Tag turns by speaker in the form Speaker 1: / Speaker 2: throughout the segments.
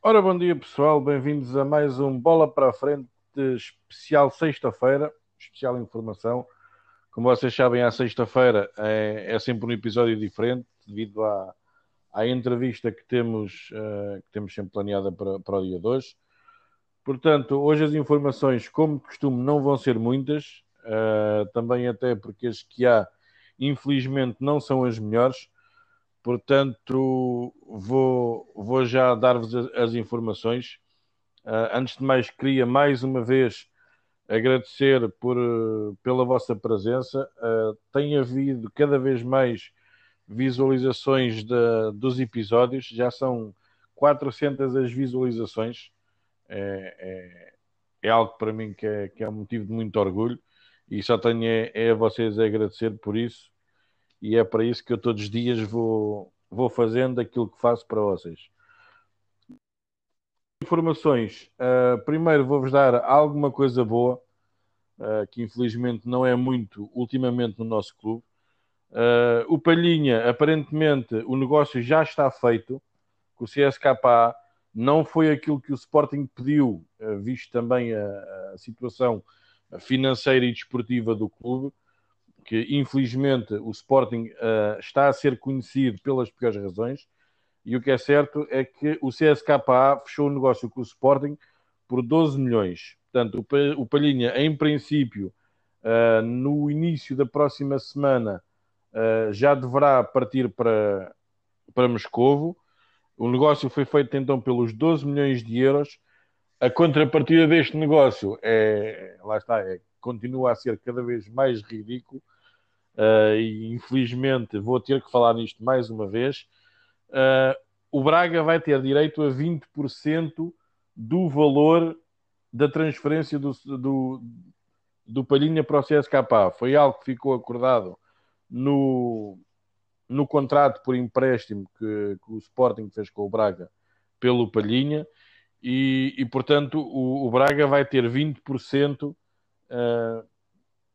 Speaker 1: Ora, bom dia pessoal, bem-vindos a mais um Bola para a Frente especial sexta-feira, especial informação. Como vocês sabem, à sexta-feira é, é, sempre um episódio diferente devido à, à entrevista que temos, uh, que temos sempre planeada para, para o dia de hoje. Portanto, hoje as informações, como de costume, não vão ser muitas, uh, também até porque as que há, infelizmente, não são as melhores. Portanto, vou, vou já dar-vos as informações. Uh, antes de mais, queria mais uma vez agradecer por, pela vossa presença. Uh, tem havido cada vez mais visualizações de, dos episódios, já são 400 as visualizações. É, é, é algo para mim que é, que é um motivo de muito orgulho e só tenho é, é a vocês a agradecer por isso e é para isso que eu todos os dias vou, vou fazendo aquilo que faço para vocês. Informações. Uh, primeiro vou-vos dar alguma coisa boa, uh, que infelizmente não é muito ultimamente no nosso clube. Uh, o Palhinha, aparentemente, o negócio já está feito, com o CSKA não foi aquilo que o Sporting pediu, visto também a, a situação financeira e desportiva do clube que infelizmente o Sporting uh, está a ser conhecido pelas piores razões, e o que é certo é que o CSKA fechou o negócio com o Sporting por 12 milhões. Portanto, o Palhinha, em princípio, uh, no início da próxima semana, uh, já deverá partir para, para Moscovo. O negócio foi feito então pelos 12 milhões de euros. A contrapartida deste negócio é, lá está, é, continua a ser cada vez mais ridículo uh, e infelizmente vou ter que falar nisto mais uma vez. Uh, o Braga vai ter direito a 20% do valor da transferência do, do, do Palhinha para o CSKA. Foi algo que ficou acordado no, no contrato por empréstimo que, que, o Sporting fez com o Braga pelo Palhinha e, e portanto o, o, Braga vai ter 20% uh,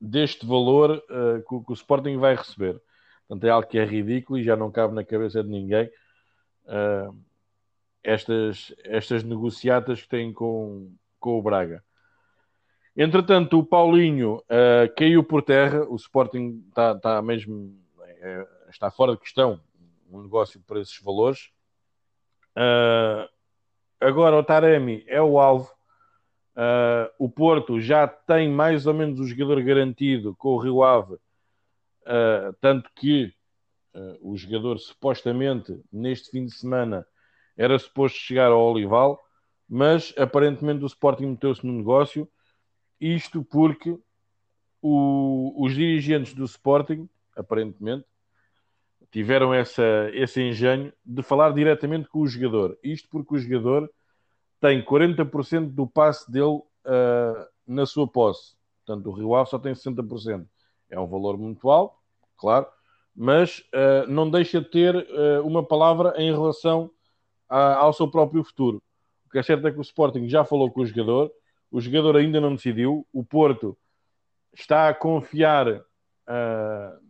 Speaker 1: deste valor uh, que, que, o Sporting vai receber. Portanto, é algo que é ridículo e já não cabe na cabeça de ninguém uh, estas, estas negociatas que têm com, com o Braga. Entretanto, o Paulinho uh, caiu por terra, o Sporting está, está mesmo é, está fora de questão um negócio por esses valores. Agora o Taremi é o alvo Uh, o Porto já tem mais ou menos o jogador garantido com o Rio Ave, uh, tanto que uh, o jogador supostamente neste fim de semana era suposto chegar ao Olival, mas aparentemente o Sporting meteu-se no negócio. Isto porque o, os dirigentes do Sporting, aparentemente, tiveram essa, esse engenho de falar diretamente com o jogador. Isto porque o jogador tem 40% do passe dele uh, na sua posse. Portanto, o Rio Ave só tem 60%. É um valor muito alto, claro, mas uh, não deixa de ter uh, uma palavra em relação a, ao seu próprio futuro. O que é certo é que o Sporting já falou com o jogador, o jogador ainda não decidiu, o Porto está a confiar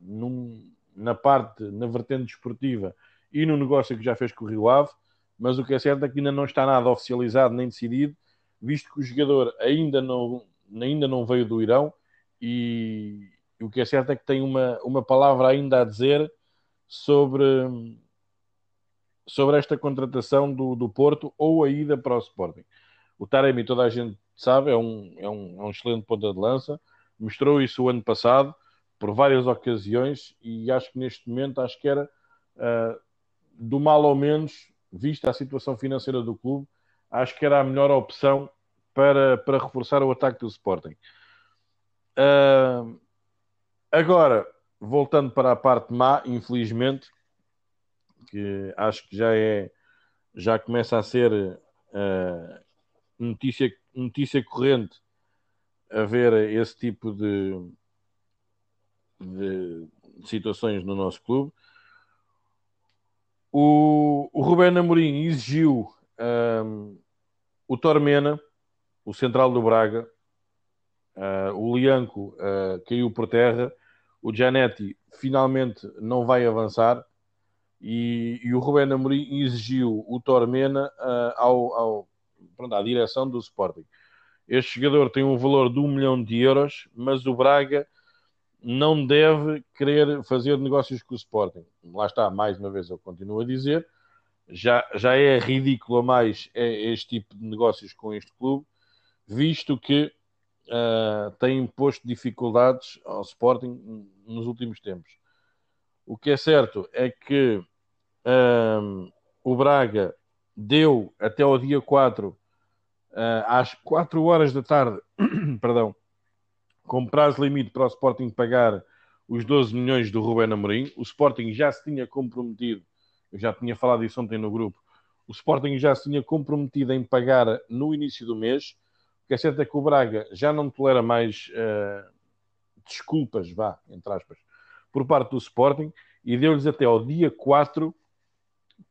Speaker 1: num, na parte, na vertente desportiva e no negócio que já fez com o Rio Ave mas o que é certo é que ainda não está nada oficializado nem decidido, visto que o jogador ainda não, ainda não veio do Irão e, o que é certo é que tem uma, uma palavra ainda a dizer sobre, sobre esta contratação do, do Porto ou a ida para o Sporting. O Taremi, toda a gente sabe, é um, é um, é um excelente ponta de lança, mostrou isso o ano passado por várias ocasiões e acho que neste momento acho que era uh, do mal ao menos vista a situação financeira do clube, acho que era a melhor opção para, para reforçar o ataque do Sporting. Uh, agora, voltando para a parte má, infelizmente, que acho que já é já começa a ser uh, notícia, notícia corrente a ver esse tipo de, de situações no nosso clube. O, o Rubén Amorim exigiu um, o Tormena, o central do Braga, uh, o Lianco uh, caiu por terra, o Gianetti finalmente não vai avançar e, e o Rubén Amorim exigiu o Tormena uh, ao, ao, pronto, à direção do Sporting. Este jogador tem um valor de um milhão de euros, mas o Braga não deve querer fazer negócios com o Sporting. Lá está, mais uma vez, eu continuo a dizer, já, já é ridículo a mais é este tipo de negócios com este clube, visto que uh, tem posto dificuldades ao Sporting nos últimos tempos. O que é certo é que uh, o Braga deu até ao dia 4, uh, ah, às 4 horas da tarde, perdão, com prazo limite para o Sporting pagar os 12 milhões do Rubén Amorim. O Sporting já se tinha comprometido, eu já tinha falado isso ontem no grupo, o Sporting já se tinha comprometido em pagar no início do mês. O que é certo é que o Braga já não tolera mais uh, desculpas, vá, entre aspas, por parte do Sporting e deu-lhes até ao dia 4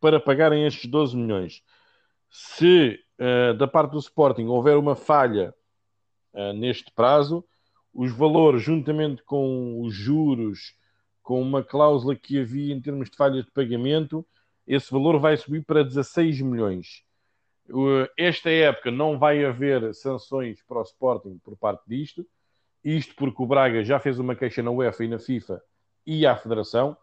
Speaker 1: para pagarem estes 12 milhões. Se uh, da parte do Sporting houver uma falha uh, neste prazo, os valores, juntamente com os juros, com uma cláusula que havia em termos de falha de pagamento, esse valor vai subir para 16 milhões. Esta época não vai haver sanções para o Sporting por parte disto, isto porque o Braga já fez uma queixa na UEFA e na FIFA e à Federação,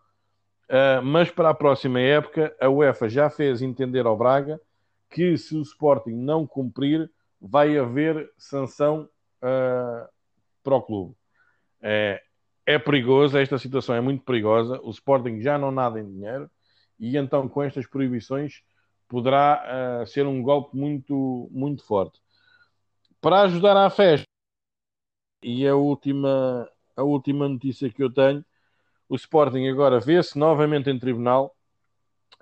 Speaker 1: ah, mas para a próxima época a UEFA já fez entender ao Braga que se o Sporting não cumprir, vai haver sanção uh, para o clube. É, é perigoso, esta situação é muito perigosa. O Sporting já não nada em dinheiro e então com estas proibições poderá uh, ser um golpe muito, muito forte. Para ajudar à festa, e a última, a última notícia que eu tenho, o Sporting agora vê-se novamente em tribunal,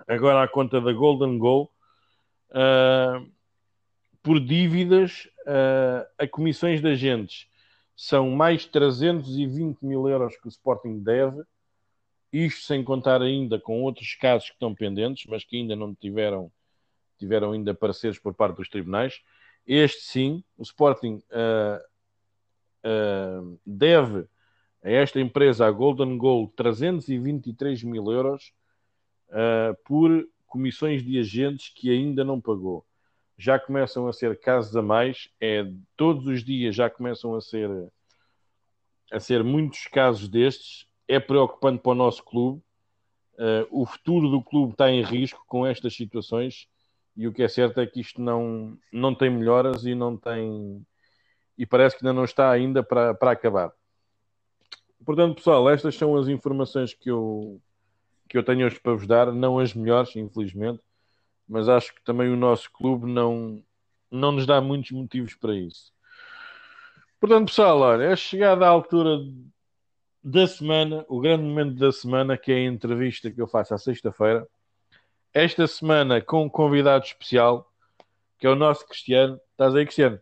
Speaker 1: agora à conta da Golden Goal, uh, por dívidas uh, a comissões de agentes são mais 320 mil euros que o Sporting deve, isto sem contar ainda com outros casos que estão pendentes, mas que ainda não tiveram, tiveram ainda pareceres por parte dos tribunais. Este sim, o Sporting uh, uh, deve a esta empresa, a Golden Goal, 323 mil euros uh, por comissões de agentes que ainda não pagou já começam a ser casos a mais, é todos os dias já começam a ser a ser muitos casos destes, é preocupante para o nosso clube. Uh, o futuro do clube está em risco com estas situações e o que é certo é que isto não, não tem melhoras e não tem e parece que ainda não está ainda para, para acabar. Portanto, pessoal, estas são as informações que eu, que eu tenho hoje para vos dar, não as melhores, infelizmente, mas acho que também o nosso clube não, não nos dá muitos motivos para isso. Portanto, pessoal, olha, é chegada a altura da semana, o grande momento da semana, que é a entrevista que eu faço à sexta-feira. Esta semana com um convidado especial, que é o nosso Cristiano. Estás aí, Cristiano?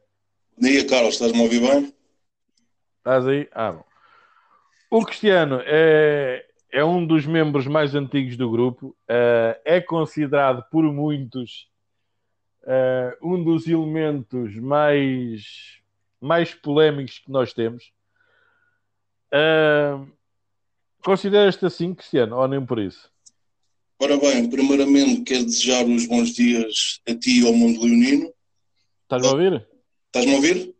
Speaker 2: Bom dia, Carlos. Estás-me a ouvir bem?
Speaker 1: Estás aí? Ah, bom. O Cristiano é, é um dos membros mais antigos do grupo, uh, é considerado por muitos uh, um dos elementos mais, mais polémicos que nós temos. Uh, Consideras-te assim, Cristiano, ou nem por isso?
Speaker 2: Ora bem, primeiramente quero desejar os bons dias a ti e ao mundo leonino.
Speaker 1: Estás-me a ouvir?
Speaker 2: Estás-me a ouvir?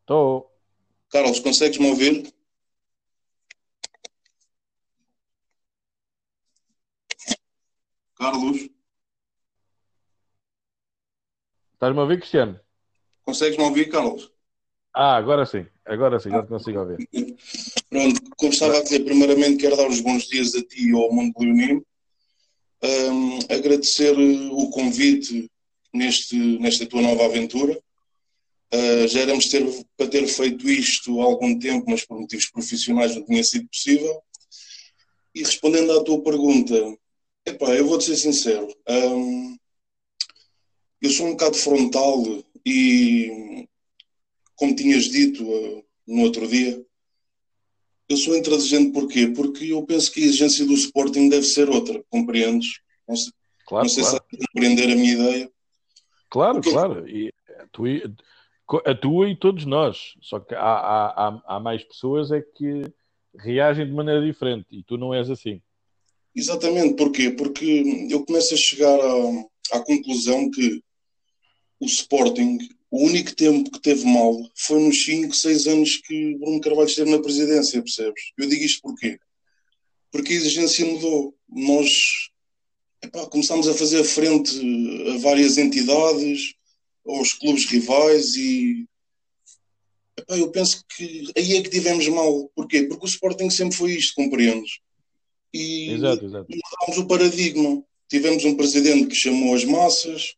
Speaker 1: Estou.
Speaker 2: Carlos, consegues-me ouvir? Carlos?
Speaker 1: Estás-me a ouvir, Cristiano?
Speaker 2: Consegues-me ouvir, Carlos?
Speaker 1: Ah, agora sim, agora sim, já te consigo ouvir.
Speaker 2: Pronto, como estava a dizer, primeiramente quero dar os bons dias a ti e ao mundo leonino. Um, agradecer o convite neste, nesta tua nova aventura. Uh, já éramos ter, para ter feito isto há algum tempo, mas por motivos profissionais não tinha sido possível. E respondendo à tua pergunta, Epá, eu vou-te ser sincero. Um, eu sou um bocado frontal e, como tinhas dito uh, no outro dia, eu sou intransigente porquê? Porque eu penso que a exigência do Sporting deve ser outra, compreendes? Não sei, claro, não sei claro. se compreender a minha ideia.
Speaker 1: Claro, Porque... claro. E a, tua, a tua e todos nós. Só que há, há, há mais pessoas é que reagem de maneira diferente e tu não és assim.
Speaker 2: Exatamente, porquê? Porque eu começo a chegar à, à conclusão que o Sporting, o único tempo que teve mal foi nos 5, 6 anos que Bruno Carvalho esteve na presidência, percebes? Eu digo isto porquê? Porque a exigência mudou. Nós epá, começámos a fazer frente a várias entidades, aos clubes rivais e epá, eu penso que aí é que tivemos mal. Porquê? Porque o Sporting sempre foi isto, compreendes? E
Speaker 1: exato, exato.
Speaker 2: mudámos o paradigma. Tivemos um presidente que chamou as massas,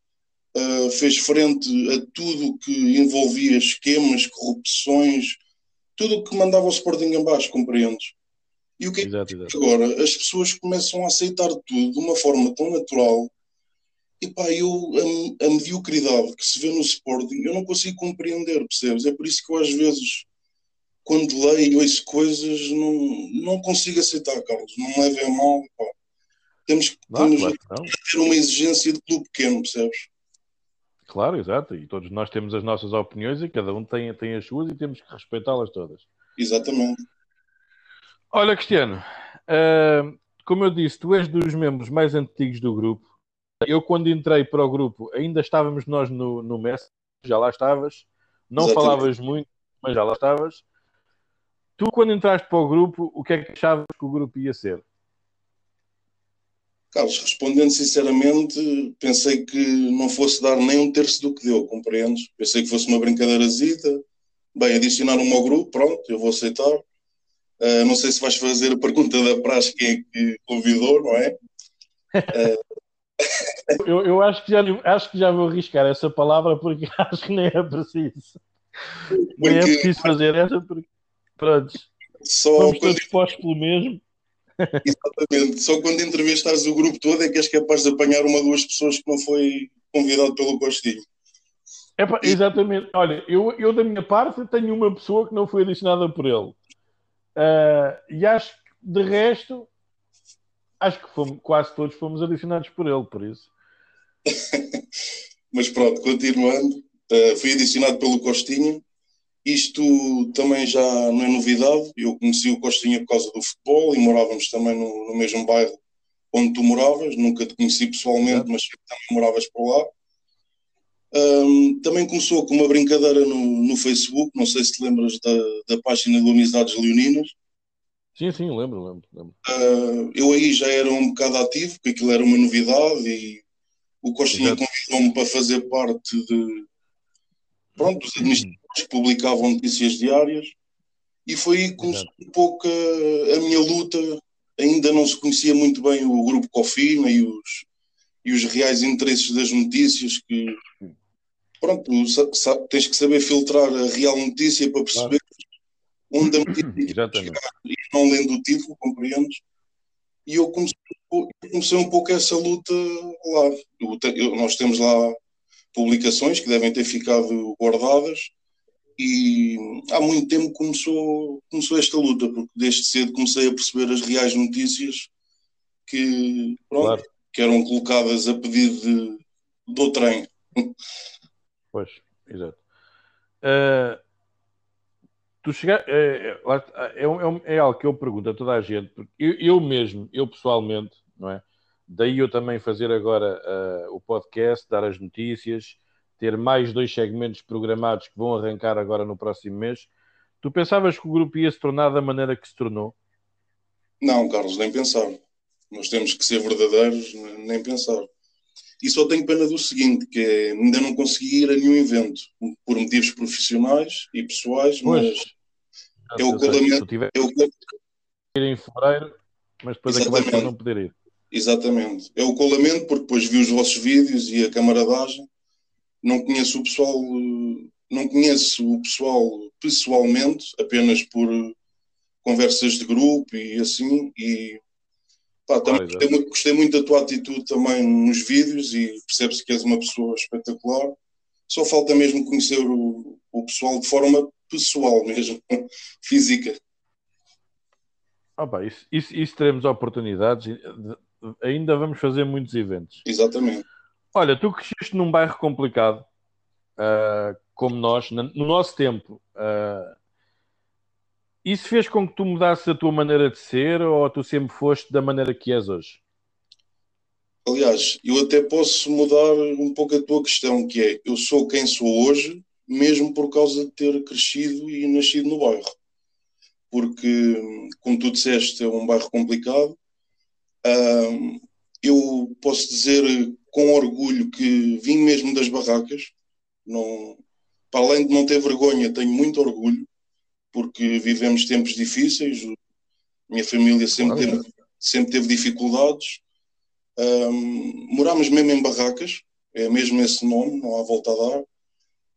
Speaker 2: uh, fez frente a tudo que envolvia esquemas, corrupções, tudo o que mandava o Sporting em baixo, compreendes? E o que é que agora? As pessoas começam a aceitar tudo de uma forma tão natural e pá, eu, a, a, mediocridade que se vê no Sporting, eu não consigo compreender, percebes? É por isso que eu às vezes, quando leio e ouço coisas, não, não consigo aceitar, Carlos. Não me levem a mal, pá. Temos, que temos claro, ter uma exigência de clube pequeno, percebes?
Speaker 1: Claro, exato. E todos nós temos as nossas opiniões e cada um tem, tem as suas e temos que respeitá-las todas.
Speaker 2: Exatamente.
Speaker 1: Olha, Cristiano, uh, como eu disse, tu és dos membros mais antigos do grupo. Eu, quando entrei para o grupo, ainda estávamos nós no, no Messi, já lá estavas. Não Exatamente. falavas muito, mas já lá estavas. Tu, quando entraste para o grupo, o que é que achavas que o grupo ia ser?
Speaker 2: Carlos, respondendo sinceramente, pensei que não fosse dar nem um terço do que deu, compreendes? Pensei que fosse uma brincadeirazita. Bem, adicionaram-me ao grupo, pronto, eu vou aceitar. Uh, não sei se vais fazer a pergunta da praxe quem é que convidou, não é? Uh...
Speaker 1: eu, eu acho, que já, acho que já vou arriscar essa palavra porque acho que nem é preciso. Porque... Nem é preciso fazer essa porque, pronto, Só vamos todos expostos pelo mesmo.
Speaker 2: Exatamente. Só quando entrevistares o grupo todo é que és capaz de apanhar uma ou duas pessoas que não foi convidado pelo Costinho.
Speaker 1: Epa, exatamente. Olha, eu, eu da minha parte tenho uma pessoa que não foi adicionada por ele. Uh, e acho que de resto, acho que fomos, quase todos fomos adicionados por ele, por isso.
Speaker 2: Mas pronto, continuando, uh, fui adicionado pelo Costinho isto também já não é novidade. Eu conheci o Costinha por causa do futebol e morávamos também no, no mesmo bairro onde tu moravas. Nunca te conheci pessoalmente, mas também moravas por lá. Um, também começou com uma brincadeira no, no Facebook. Não sei se te lembras da, da página do Amizades Leoninas.
Speaker 1: Sim, sim, lembro, lembro. lembro.
Speaker 2: Uh, eu aí já era um bocado ativo, porque aquilo era uma novidade e o Costinha convidou-me para fazer parte de, pronto, dos administradores que publicavam notícias diárias e foi aí que começou um pouco a, a, minha luta. Ainda não se conhecia muito bem o grupo Cofina e os, e os reais interesses das notícias que pronto, tens que saber filtrar a real notícia para perceber claro. onde a notícia chegar e não lendo o título, compreendes? E eu comecei, comecei um pouco essa luta lá. Eu, eu, nós temos lá publicações que devem ter ficado guardadas e há muito tempo começou, começou esta luta, porque desde cedo comecei a perceber as reais notícias que, pronto, claro. que eram colocadas a pedido de, do trem.
Speaker 1: Pois, exato. Uh, tu chega, é, é, é, é, algo que eu pergunto a toda a gente, porque eu, eu mesmo, eu pessoalmente, não é? Daí eu também fazer agora uh, o podcast, dar as notícias, ter mais dois segmentos programados que vão arrancar agora no próximo mês. Tu pensavas que o grupo ia se tornar da maneira que se tornou?
Speaker 2: Não, Carlos, nem pensar. Nós temos que ser verdadeiros, nem pensar. E só tenho pena do seguinte, que é, ainda não consegui ir a nenhum evento, por motivos profissionais e pessoais, pois. mas é o colamento... É o...
Speaker 1: Ir em fevereiro, mas depois acabaste por não poder ir.
Speaker 2: Exatamente. É o colamento, porque depois vi os vossos vídeos e a camaradagem. Não conheço o pessoal, não conheço o pessoal pessoalmente, apenas por conversas de grupo e assim. E pá, também ah, gostei, muito, gostei, muito, da tua atitude também nos vídeos e percebe-se que és uma pessoa espetacular. Só falta mesmo conhecer o, o pessoal de forma pessoal mesmo, física.
Speaker 1: Ah, pá, isso, isso, isso teremos oportunidades ainda vamos fazer muitos eventos.
Speaker 2: Exatamente.
Speaker 1: Olha, tu cresceste num bairro complicado, uh, como nós, no nosso tempo, uh, Isso fez com que tu mudasses a tua maneira de ser ou tu sempre foste da maneira que és hoje?
Speaker 2: Aliás, eu até posso mudar um pouco a tua questão, que é eu sou quem sou hoje, mesmo por causa de ter crescido e nascido no bairro. Porque, como tu disseste, é um bairro complicado. eu posso dizer com orgulho que vim mesmo das barracas. Não, para além de não ter vergonha, tenho muito orgulho, porque vivemos tempos difíceis. Minha família sempre, teve, sempre teve dificuldades um, morámos mesmo em barracas, é mesmo esse nome, não há volta a dar.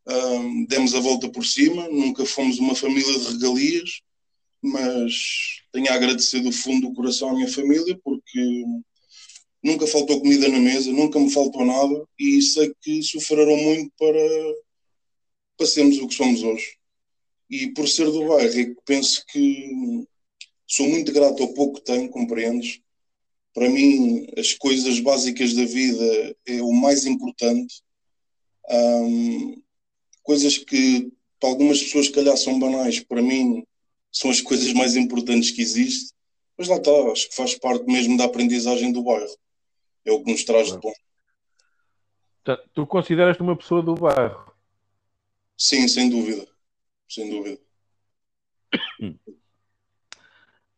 Speaker 2: Um, demos a volta por cima, nunca fomos uma família de regalias, mas tenho a agradecer do fundo do coração à minha família, porque nunca faltou comida na mesa, nunca me faltou nada, e sei que sofreram muito para, sermos o que somos hoje. E por ser do bairro, penso que sou muito grato ao pouco que tenho, compreendes? Para mim, as coisas básicas da vida é o mais importante. Um, coisas que para algumas pessoas, calhar, são banais, para mim, são as coisas mais importantes que existem. Mas lá está, acho que faz parte mesmo da aprendizagem do bairro. É o que nos traz de bom.
Speaker 1: Tu consideras-te uma pessoa do bairro?
Speaker 2: Sim, sem dúvida. Sem dúvida.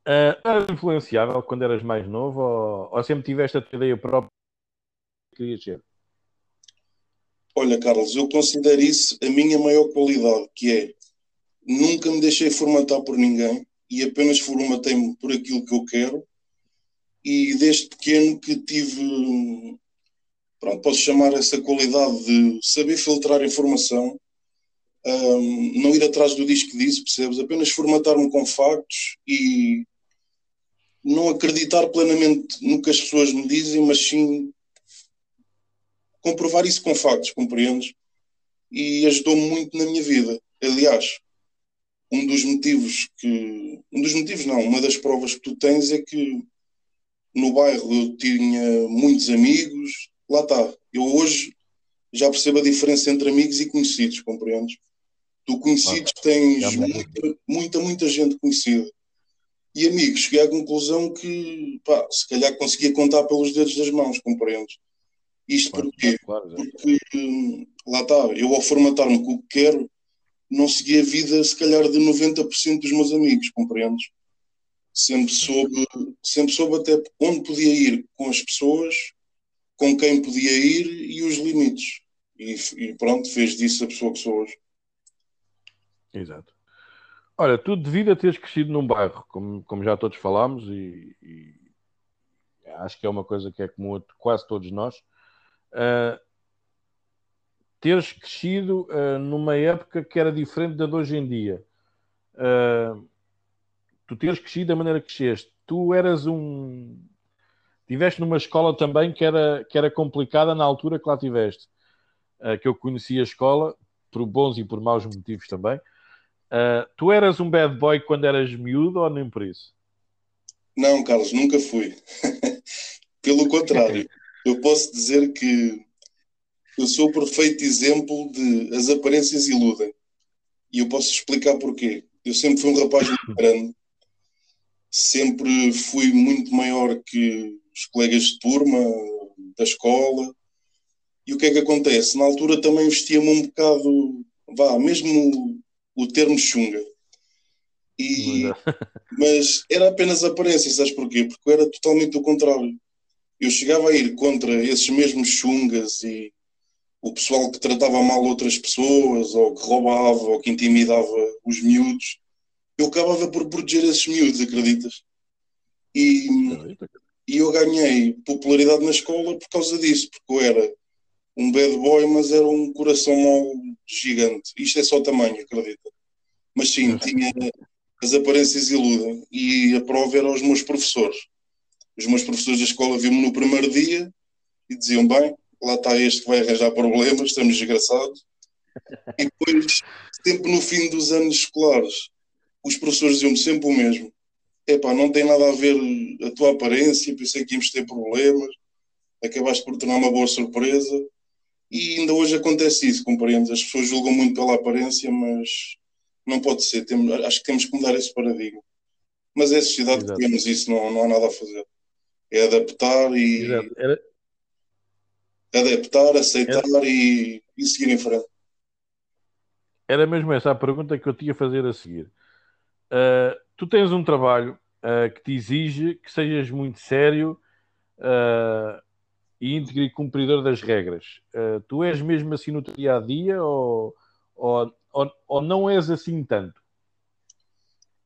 Speaker 1: Uh, eras influenciável quando eras mais novo ou, ou sempre tiveste a tua ideia própria que querias ser?
Speaker 2: Olha, Carlos, eu considero isso a minha maior qualidade, que é nunca me deixei formatar por ninguém e apenas formatei-me por aquilo que eu quero. E desde pequeno que tive, pronto, posso chamar essa qualidade de saber filtrar informação, um, não ir atrás do disco disse, percebes? Apenas formatar-me com factos e não acreditar plenamente no que as pessoas me dizem, mas sim comprovar isso com factos, compreendes? E ajudou-me muito na minha vida. Aliás, um dos motivos que. Um dos motivos, não, uma das provas que tu tens é que no bairro eu tinha muitos amigos. Lá está. Eu hoje já percebo a diferença entre amigos e conhecidos, compreendes? Tu conhecidos tens muita, muita, muita gente conhecida e amigos, cheguei à conclusão que pá, se calhar conseguia contar pelos dedos das mãos, compreendes? Isto claro, porquê? Claro, Porque hum, lá está, eu ao formatar-me com o que quero, não segui a vida se calhar de 90% dos meus amigos, compreendes? Sempre soube, sempre soube até onde podia ir com as pessoas, com quem podia ir e os limites. E, e pronto, fez disso a pessoa que sou hoje.
Speaker 1: Exato. Olha, tu devido a teres crescido num bairro, como, como já todos falámos, e, e, acho que é uma coisa que é comum a quase todos nós, uh, teres crescido uh, numa época que era diferente da de hoje em dia. Uh, tu teres crescido da maneira que cresceste. Tu eras um. Tiveste numa escola também que era, que era complicada na altura que lá tiveste. que eu conheci a escola, por bons e por maus motivos também. Uh, tu eras um bad boy quando eras miúdo ou nem por isso?
Speaker 2: Não, Carlos, nunca fui. Pelo contrário, eu posso dizer que eu sou o perfeito exemplo de as aparências iludem. E eu posso explicar porquê. Eu sempre fui um rapaz muito grande, sempre fui muito maior que os colegas de turma, da escola. E o que é que acontece? Na altura também vestia-me um bocado, vá, mesmo o termo chunga. E, mas era apenas aparência, sabes porquê? Porque eu era totalmente o contrário. Eu chegava a ir contra esses mesmos chungas e o pessoal que tratava mal outras pessoas, ou que roubava, ou que intimidava os miúdos. Eu acabava por proteger esses miúdos, acreditas? E, e eu ganhei popularidade na escola por causa disso, porque eu era um bad boy, mas era um coração mau gigante. Isto é só tamanho, acredita. Mas sim, tinha as aparências iludem. E a prova era os meus professores. Os meus professores da escola viam-me no primeiro dia e diziam: Bem, lá está este que vai arranjar problemas, estamos desgraçados. E depois, sempre no fim dos anos escolares, os professores diziam-me sempre o mesmo: Epá, não tem nada a ver a tua aparência, pensei que íamos ter problemas, acabaste por tornar uma boa surpresa. E ainda hoje acontece isso, compreendes? As pessoas julgam muito pela aparência, mas Não pode ser. Temos, acho que temos que mudar esse paradigma. Mas é a sociedade Exato. que temos, isso não, não há nada a fazer. É adaptar e. Era... Adaptar, aceitar Era... e, e seguir em frente.
Speaker 1: Era mesmo essa a pergunta que eu tinha a fazer a seguir. Uh, tu tens um trabalho uh, que te exige que sejas muito sério uh, e íntegro e cumpridor das regras. tu és mesmo assim no teu dia a dia ou, ou, ou, ou não és assim tanto?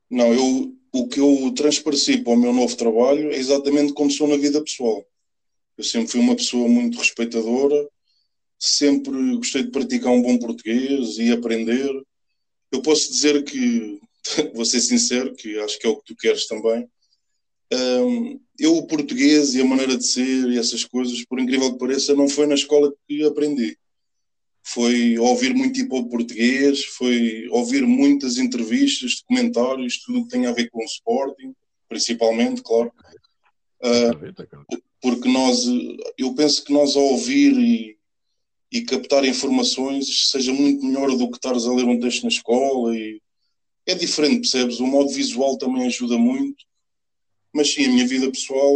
Speaker 2: Não, eu, o que eu transpareci para o meu novo trabalho é exatamente como sou na vida pessoal. Eu sempre fui uma pessoa muito respeitadora, sempre gostei de praticar um bom português e aprender. Eu posso dizer que, vou ser sincero, que acho que é o que tu queres também. Um, eu, o português e a maneira de ser e essas coisas, por incrível que pareça, não foi na escola que aprendi. Foi ouvir muito hip hop português, foi ouvir muitas entrevistas, documentários, tudo que tem a ver com o Sporting, principalmente, claro. Uh, porque nós, eu penso que nós ao ouvir e e captar informações seja muito melhor do que estares a ler um texto na escola. E é diferente, percebes? O modo visual também ajuda muito. Mas sim, a minha vida pessoal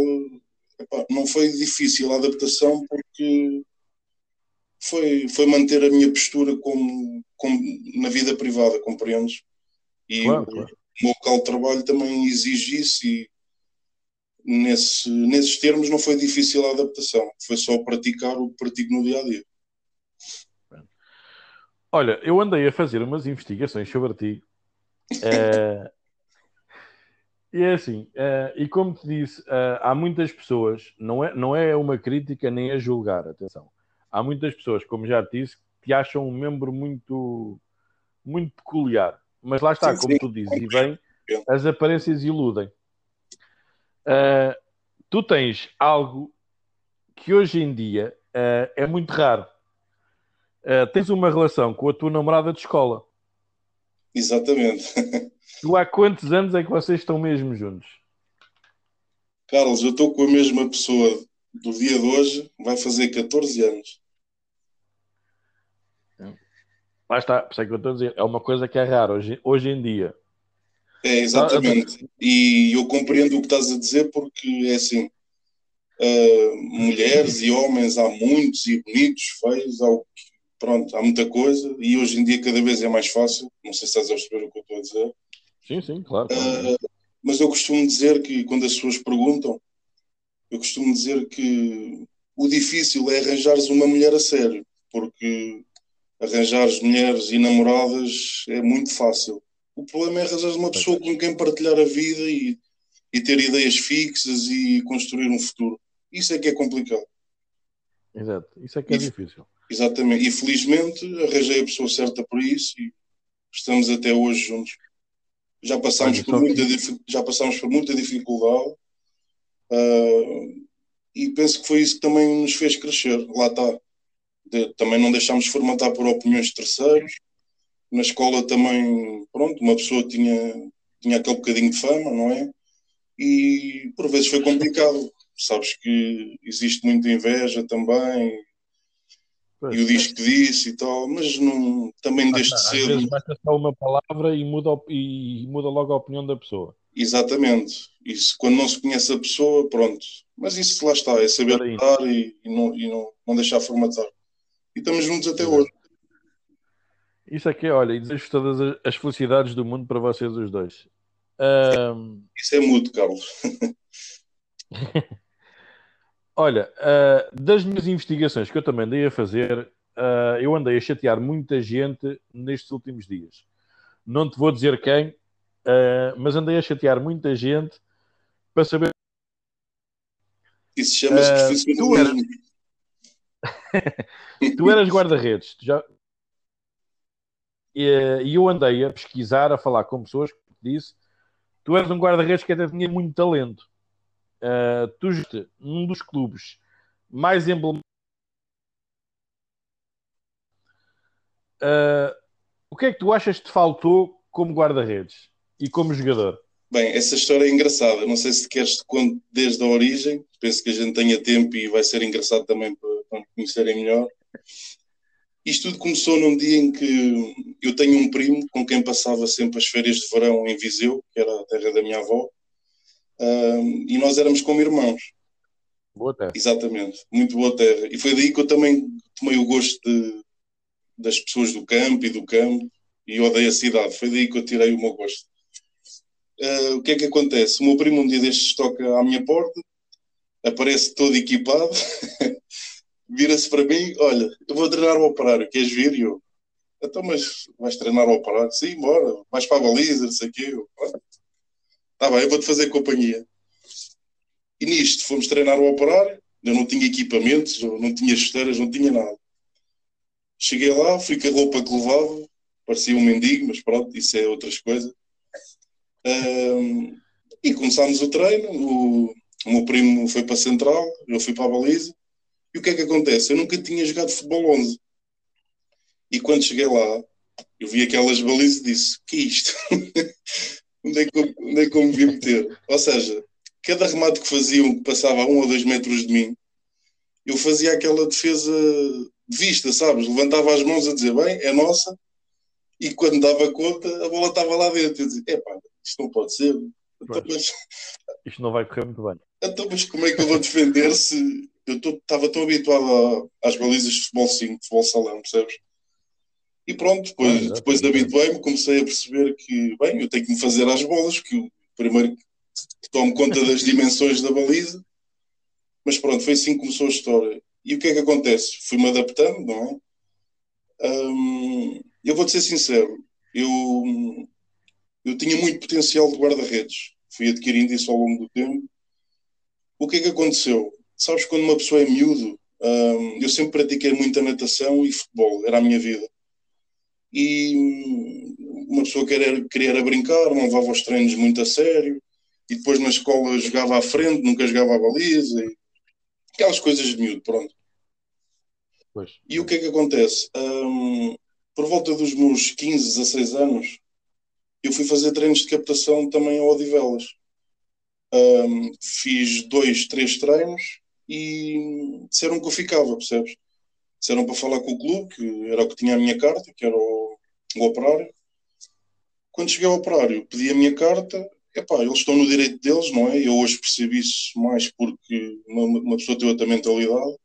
Speaker 2: epá, não foi difícil a adaptação porque foi, foi manter a minha postura como, como na vida privada, compreendes? E claro, claro. o meu local de trabalho também exige isso e nesse, nesses termos não foi difícil a adaptação, foi só praticar o que pratico no dia a dia.
Speaker 1: Olha, eu andei a fazer umas investigações sobre ti. Uh, e é assim, uh, e como te disse, uh, há muitas pessoas, não é, não é uma crítica nem a julgar, atenção. Há muitas pessoas, como já te disse, que acham um membro muito, muito peculiar. Mas lá está, sim, como sim. tu dizes, e bem, as aparências iludem. tu tens algo que hoje em dia é muito raro tens uma relação com a tua namorada de escola.
Speaker 2: Exatamente.
Speaker 1: Tu há quantos anos é que vocês estão mesmo juntos?
Speaker 2: Carlos, eu estou com a mesma pessoa do dia de hoje, vai fazer 14 anos.
Speaker 1: Lá está, por isso é que eu estou a dizer, é uma coisa que é rara hoje, hoje em dia.
Speaker 2: É, exatamente. E eu compreendo o que estás a dizer porque é assim, uh, mulheres e homens há muitos e bonitos, feios, há o que pronto, há muita coisa e hoje em dia cada vez é mais fácil. Não sei se estás a perceber o que eu estou a dizer.
Speaker 1: Sim, sim, claro. claro.
Speaker 2: Uh, mas eu costumo dizer que quando as pessoas perguntam, eu costumo dizer que o difícil é arranjares uma mulher a sério, porque arranjares mulheres e namoradas é muito fácil. O problema é arranjar uma pessoa com quem partilhar a vida e, e ter ideias fixas e construir um futuro. Isso é que é complicado.
Speaker 1: Exato, isso é que é e, difícil.
Speaker 2: Exatamente. E felizmente arranjei a pessoa certa por isso e estamos até hoje juntos. Já passámos, por, muita, já passámos por muita dificuldade uh, e penso que foi isso que também nos fez crescer. Lá está. De, também não deixámos formatar por opiniões de terceiros. Na escola também, pronto, uma pessoa tinha, tinha aquele bocadinho de fama, não é? E por vezes foi complicado. Sabes que existe muita inveja também, Pois, e o disco disse e tal, mas não, também desde
Speaker 1: às
Speaker 2: cedo.
Speaker 1: Às vezes basta só uma palavra e muda, e muda logo a opinião da pessoa.
Speaker 2: Exatamente. Isso, quando não se conhece a pessoa, pronto. Mas isso lá está, é saber lidar e, e, não, e não, não deixar formatar. E estamos juntos até hoje.
Speaker 1: Isso aqui, é, olha, e desejo todas as felicidades do mundo para vocês os dois. Um...
Speaker 2: Isso é mútuo, Carlos.
Speaker 1: Olha, uh, das minhas investigações que eu também andei a fazer, uh, eu andei a chatear muita gente nestes últimos dias. Não te vou dizer quem, uh, mas andei a chatear muita gente para saber.
Speaker 2: Isso chama-se uh,
Speaker 1: tu eras... tu eras guarda-redes. Já... E eu andei a pesquisar, a falar com pessoas que disse tu eras um guarda-redes que até tinha muito talento uh, tu um dos clubes mais emblemáticos. Uh, o que é que tu achas que te faltou como guarda-redes e como jogador?
Speaker 2: Bem, essa história é engraçada. Não sei se queres te conto desde a origem. Penso que a gente tenha tempo e vai ser engraçado também para, para conhecerem melhor. Isto tudo começou num dia em que eu tenho um primo com quem passava sempre as férias de verão em Viseu, que era a terra da minha avó, um, e nós éramos como irmãos.
Speaker 1: Boa terra.
Speaker 2: Exatamente, muito boa terra. E foi daí que eu também tomei o gosto de, das pessoas do campo e do campo, e odeio a cidade. Foi daí que eu tirei o meu gosto. Uh, o que é que acontece? O meu primo um dia destes toca à minha porta, aparece todo equipado, vira-se para mim, olha, eu vou treinar o operário, queres vir? E eu, então, mas vais treinar o operário? Sim, bora, vais para a baliza, não sei o quê. Está bem, eu vou-te fazer companhia. E nisto, fomos treinar o operário, eu não tinha equipamentos, não tinha esteiras, não tinha nada. Cheguei lá, fui com a roupa que levava, parecia um mendigo, mas pronto, isso é outras coisas. Um, e começámos o treino, o, o meu primo foi para a central, eu fui para a baliza, e o que é que acontece? Eu nunca tinha jogado futebol 11. E quando cheguei lá, eu vi aquelas balizas e disse: que é isto? onde é que eu me vi meter? Ou seja, cada remate que faziam, que passava a um ou dois metros de mim, eu fazia aquela defesa de vista, sabes? Levantava as mãos a dizer: bem, é nossa. E quando dava conta, a bola estava lá dentro. Eu dizia: epá, isto não pode ser. Então, mas...
Speaker 1: Isto não vai correr muito bem.
Speaker 2: Então, mas como é que eu vou defender se eu estava tão habituado a, às balizas de futebol 5, de futebol salão, percebes? E pronto, depois, ah, depois habituei-me, comecei a perceber que, bem, eu tenho que me fazer às bolas, que o primeiro tomo conta das dimensões da baliza, mas pronto, foi assim que começou a história. E o que é que acontece? Fui-me adaptando, não é? eu vou-te ser sincero, eu, eu tinha muito potencial de guarda-redes, fui adquirindo isso ao longo do tempo. O que é que aconteceu? Sabes, quando uma pessoa é miúdo, eu sempre pratiquei muita natação e futebol, era a minha vida. E uma pessoa queria, queria brincar, não levava os treinos muito a sério, e depois na escola jogava à frente, nunca jogava à baliza, e aquelas coisas de miúdo, pronto. Pois. E o que é que acontece? Um, por volta dos meus 15, 16 anos, eu fui fazer treinos de captação também ao Odivelas. Um, fiz dois, três treinos e disseram que eu ficava, percebes? Disseram para falar com o clube, que era o que tinha a minha carta, que era o, o operário. Quando cheguei ao operário, pedi a minha carta, epá, eles estão no direito deles, não é? Eu hoje percebi isso mais porque uma, pessoa tem outra mentalidade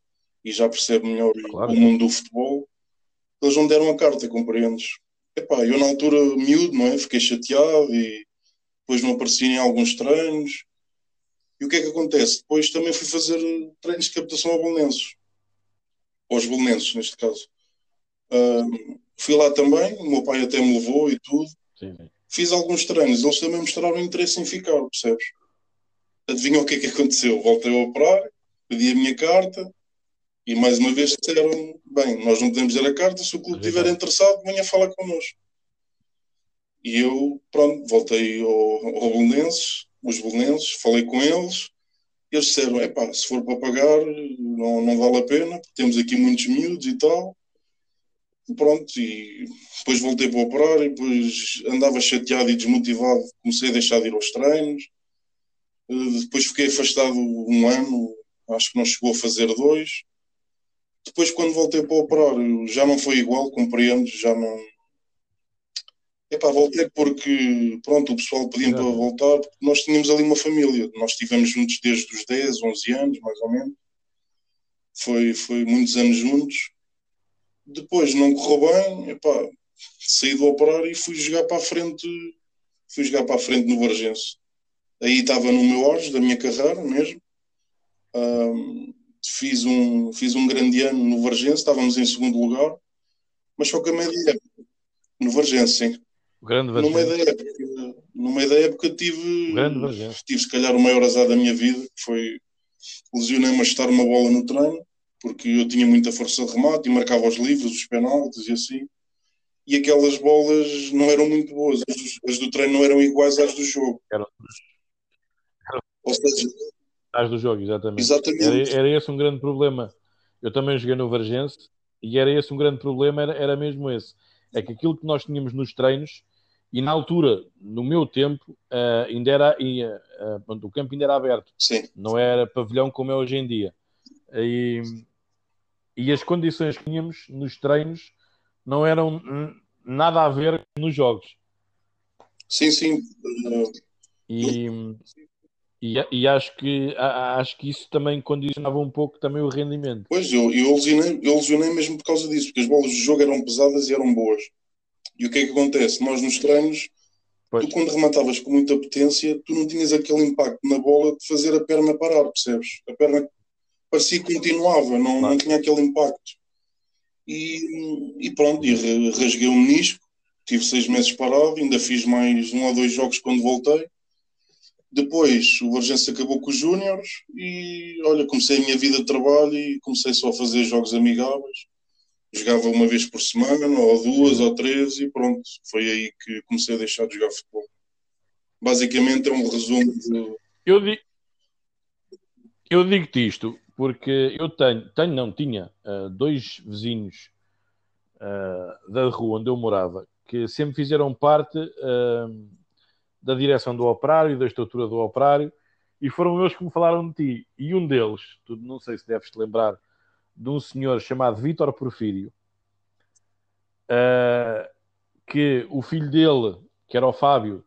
Speaker 2: e já percebe melhor claro. o mundo do futebol. Eles não deram a carta, compreendes? Epá, eu na altura miúdo, não é? Fiquei chateado e depois não apareci em alguns treinos e o que é que acontece? Depois também fui fazer treinos de captação a bolonenses. Aos bolonenses, neste caso. Uh, fui lá também, o meu pai até me levou e tudo. Sim, sim. Fiz alguns treinos, eles também mostraram interesse em ficar, percebes? Adivinha o que é que aconteceu? Voltei a operar, pedi a minha carta e mais uma vez disseram: bem, nós não podemos dar a carta, se o clube estiver interessado, venha falar connosco. E eu, pronto, voltei ao, ao Bolonenses, os belenenses, falei com eles, eles disseram, é pá, se for para pagar, não, não vale a pena, temos aqui muitos miúdos e tal. Pronto, e depois voltei para operar, e depois andava chateado e desmotivado, comecei a deixar de ir aos treinos. Eh, depois fiquei afastado um ano, acho que não chegou a fazer dois. Depois, quando voltei para operar, já não foi igual, compreendo, já não, Epá, voltei porque, pronto, o pessoal pedia para voltar, porque nós tínhamos ali uma família. Nós estivemos juntos desde os 10, 11 anos, mais ou menos. Foi, foi muitos anos juntos. Depois não correu bem, epá, saí do operário e fui jogar para a frente, fui jogar para a frente no Vargense. Aí estava no meu auge da minha carreira mesmo. Um, fiz, um, fiz um grande ano no Vargense, estávamos em segundo lugar, mas só que a média no Vargense, sim.
Speaker 1: Grande
Speaker 2: no meio da época, no meio da época tive, tive se calhar o maior azar da minha vida, que foi lesionei-me a chutar uma bola no treino, porque eu tinha muita força de remate e marcava os livros, os penaltis e assim. E aquelas bolas não eram muito boas, as do, as do treino não eram iguais às do jogo. Eram.
Speaker 1: Ou seja, as do jogo, exatamente.
Speaker 2: exatamente.
Speaker 1: Era, era esse um grande problema. Eu também joguei no Vargense e era esse um grande problema, era, era mesmo esse. É que aquilo que nós tínhamos nos treinos e na altura, no meu tempo, uh, ainda era, uh, uh, o campo ainda era aberto.
Speaker 2: Sim.
Speaker 1: Não era pavilhão como é hoje em dia. E, e as condições que tínhamos nos treinos não eram nada a ver nos jogos.
Speaker 2: Sim, sim.
Speaker 1: E, e, e, acho, que, acho que isso também condicionava um pouco também o rendimento.
Speaker 2: Pois, eu, eu, lesionei, eu lesionei mesmo por causa disso, porque as bolas de jogo eram pesadas e eram boas. E o que é que acontece? Nós nos treinos, pois. tu quando rematavas com muita potência, tu não tinhas aquele impacto na bola de fazer a perna parar, percebes? A perna parecia que continuava, não, não tinha aquele impacto. E, e pronto, e rasguei um menisco, tive seis meses parado, ainda fiz mais um ou dois jogos quando voltei depois o Vargense acabou com os Júniores e olha, comecei a minha vida de trabalho e comecei só a fazer jogos amigáveis. Jogava uma vez por semana, ou duas, ou três, e pronto. Foi aí que comecei a deixar de jogar futebol. Basicamente é um resumo de...
Speaker 1: Eu, digo, eu digo-te isto porque eu tenho, tenho não, tinha uh, dois vizinhos uh, da rua onde eu morava que sempre fizeram parte. Uh, da direção do operário, da estrutura do operário, e foram eles que me falaram de ti. E um deles, tu não sei se deves te lembrar, de um senhor chamado Vítor Porfírio, que o filho dele, que era o Fábio,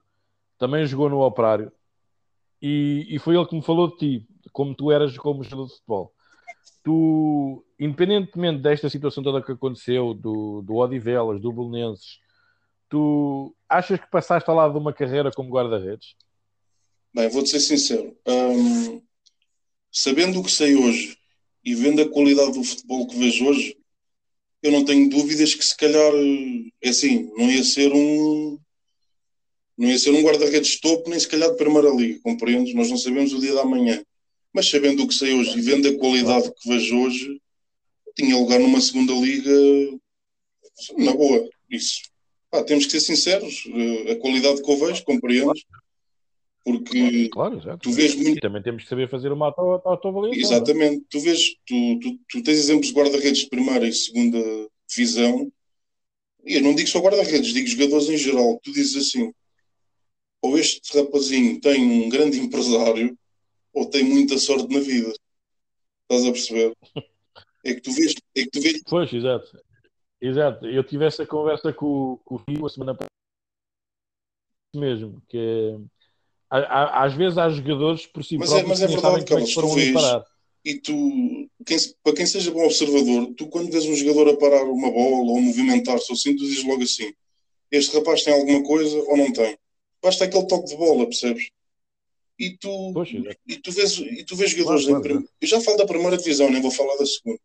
Speaker 1: também jogou no operário, e, e foi ele que me falou de ti, como tu eras como jogador de futebol. Tu, independentemente desta situação toda que aconteceu, do, do Odivelas, do Bolonenses, tu achas que passaste ao lado de uma carreira como guarda-redes?
Speaker 2: Bem, vou-te ser sincero. Hum, sabendo o que sei hoje e vendo a qualidade do futebol que vejo hoje, eu não tenho dúvidas que se calhar é assim, não ia ser um não ia ser um guarda-redes de topo, nem se calhar de primeira liga, compreendes? Nós não sabemos o dia da manhã. Mas sabendo o que sei hoje e vendo a qualidade que vejo hoje, tinha lugar numa segunda liga na boa, isso. Pá, temos que ser sinceros, eh, a qualidade que eu vejo, compreendes? Porque
Speaker 1: claro, exato.
Speaker 2: tu vês muito.
Speaker 1: E também temos que saber fazer uma autoavaliação.
Speaker 2: É? Exatamente, tu vês, tu, tu, tu tens exemplos de guarda-redes de primeira e segunda divisão, e eu não digo só guarda-redes, digo jogadores em geral. Tu dizes assim: ou este rapazinho tem um grande empresário, ou tem muita sorte na vida. Estás a perceber? É que tu vês. É que tu vês...
Speaker 1: Pois, exato. Exato, eu tive essa conversa com, com o Rio a semana passada mesmo, que às vezes há jogadores por si
Speaker 2: mas
Speaker 1: próprios
Speaker 2: é, mas é verdade,
Speaker 1: é
Speaker 2: Carlos, tu vês, e tu, quem, para quem seja bom observador, tu quando vês um jogador a parar uma bola ou movimentar-se assim, tu dizes logo assim, este rapaz tem alguma coisa ou não tem? Basta aquele toque de bola, percebes? E tu,
Speaker 1: Poxa,
Speaker 2: e tu, vês, e tu vês jogadores claro, claro, eu já falo da primeira divisão, nem vou falar da segunda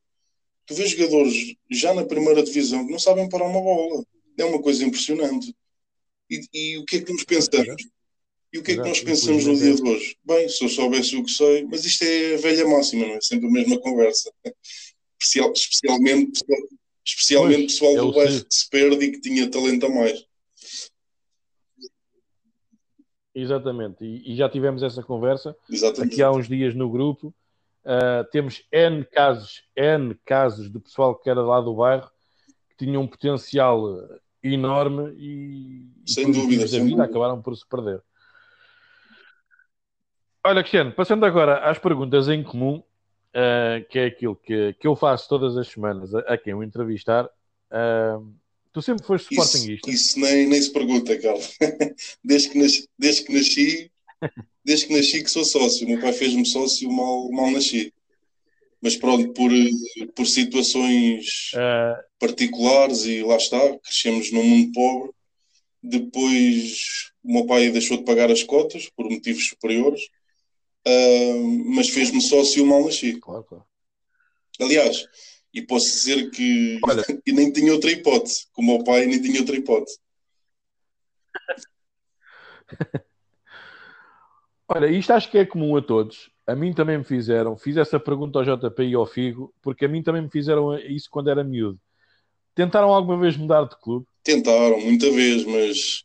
Speaker 2: tu vês jogadores já na primeira divisão que não sabem parar uma bola. É uma coisa impressionante. E, e o que é que nós pensamos? E o que é que nós pensamos no dia de hoje? Bem, se eu soubesse o que sei, mas isto é a velha máxima, não é? Sempre a mesma conversa. Especial, especialmente especialmente pois, pessoal é do bairro que se perde e que tinha talento a mais.
Speaker 1: Exatamente, e, e já tivemos essa conversa
Speaker 2: Exatamente.
Speaker 1: aqui há uns dias no grupo Uh, temos N casos, N casos de pessoal que era lá do bairro que tinham um potencial enorme e,
Speaker 2: sem e dúvida,
Speaker 1: da vida acabaram por se perder. Olha, Cristiano, passando agora às perguntas em comum, uh, que é aquilo que, que eu faço todas as semanas a, a quem o entrevistar. Uh, tu sempre foste Sportingista?
Speaker 2: Isso, isso nem, nem se pergunta, Carlos. desde, que nasci, desde que nasci, desde que nasci que sou sócio. O meu pai fez-me sócio mal, mal nasci. Mas pronto, por, por situações uh... particulares e lá está, crescemos num mundo pobre. Depois o meu pai deixou de pagar as cotas por motivos superiores, uh, mas fez-me sócio mal nasci.
Speaker 1: Claro, claro.
Speaker 2: Aliás, e posso dizer que Olha. e nem tinha outra hipótese, como o pai nem tinha outra hipótese.
Speaker 1: Olha, isto acho que é comum a todos. A mim também me fizeram. Fiz essa pergunta ao JP e ao Figo, porque a mim também me fizeram isso quando era miúdo. Tentaram alguma vez mudar de clube?
Speaker 2: Tentaram, muita vez, mas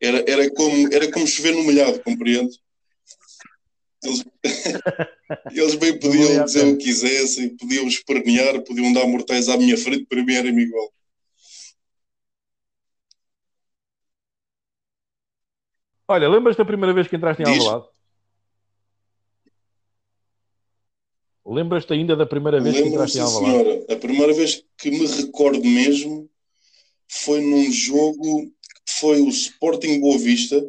Speaker 2: era, era, como, era como chover no molhado, compreende? Eles, eles bem podiam dizer o que quisessem, podiam espernear, podiam dar mortais à minha frente, para mim era-me igual.
Speaker 1: Olha, lembras da primeira vez que entraste em Alvalade? Lembras-te ainda da primeira vez que entraste em Alvalade?
Speaker 2: senhora. A primeira vez que me recordo mesmo foi num jogo que foi o Sporting Boa Vista,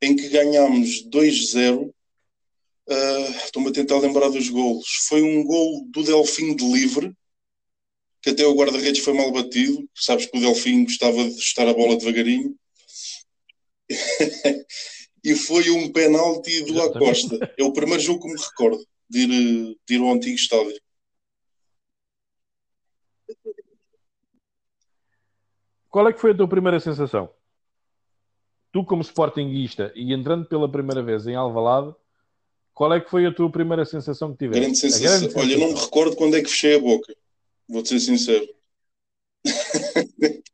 Speaker 2: em que ganhámos 2-0. Uh, Estou-me a tentar lembrar dos golos. Foi um gol do Delfim de livre, que até o guarda-redes foi mal batido. Sabes que o Delfim gostava de estar a bola devagarinho. e foi um penalti do Acosta. É o primeiro jogo que me recordo de ir, de ir ao antigo estádio.
Speaker 1: Qual é que foi a tua primeira sensação? Tu como Sportingista e entrando pela primeira vez em Alvalade, qual é que foi a tua primeira sensação que tiveste?
Speaker 2: Grande sensação. Grande Olha, eu não me recordo quando é que fechei a boca. Vou-te ser sincero.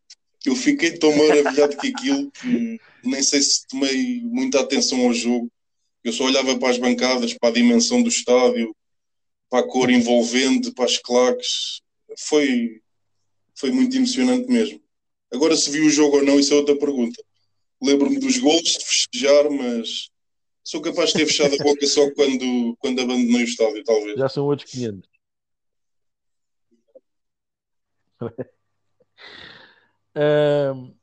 Speaker 2: eu fiquei tão maravilhado com aquilo que nem sei se tomei muita atenção ao jogo. Eu só olhava para as bancadas, para a dimensão do estádio, para a cor envolvente, para as claques. Foi, foi muito emocionante mesmo. Agora, se vi o jogo ou não, isso é outra pergunta. Lembro-me dos gols, de festejar, mas sou capaz de ter fechado a boca só quando, quando abandonei o estádio, talvez.
Speaker 1: Já são outros 500. uh,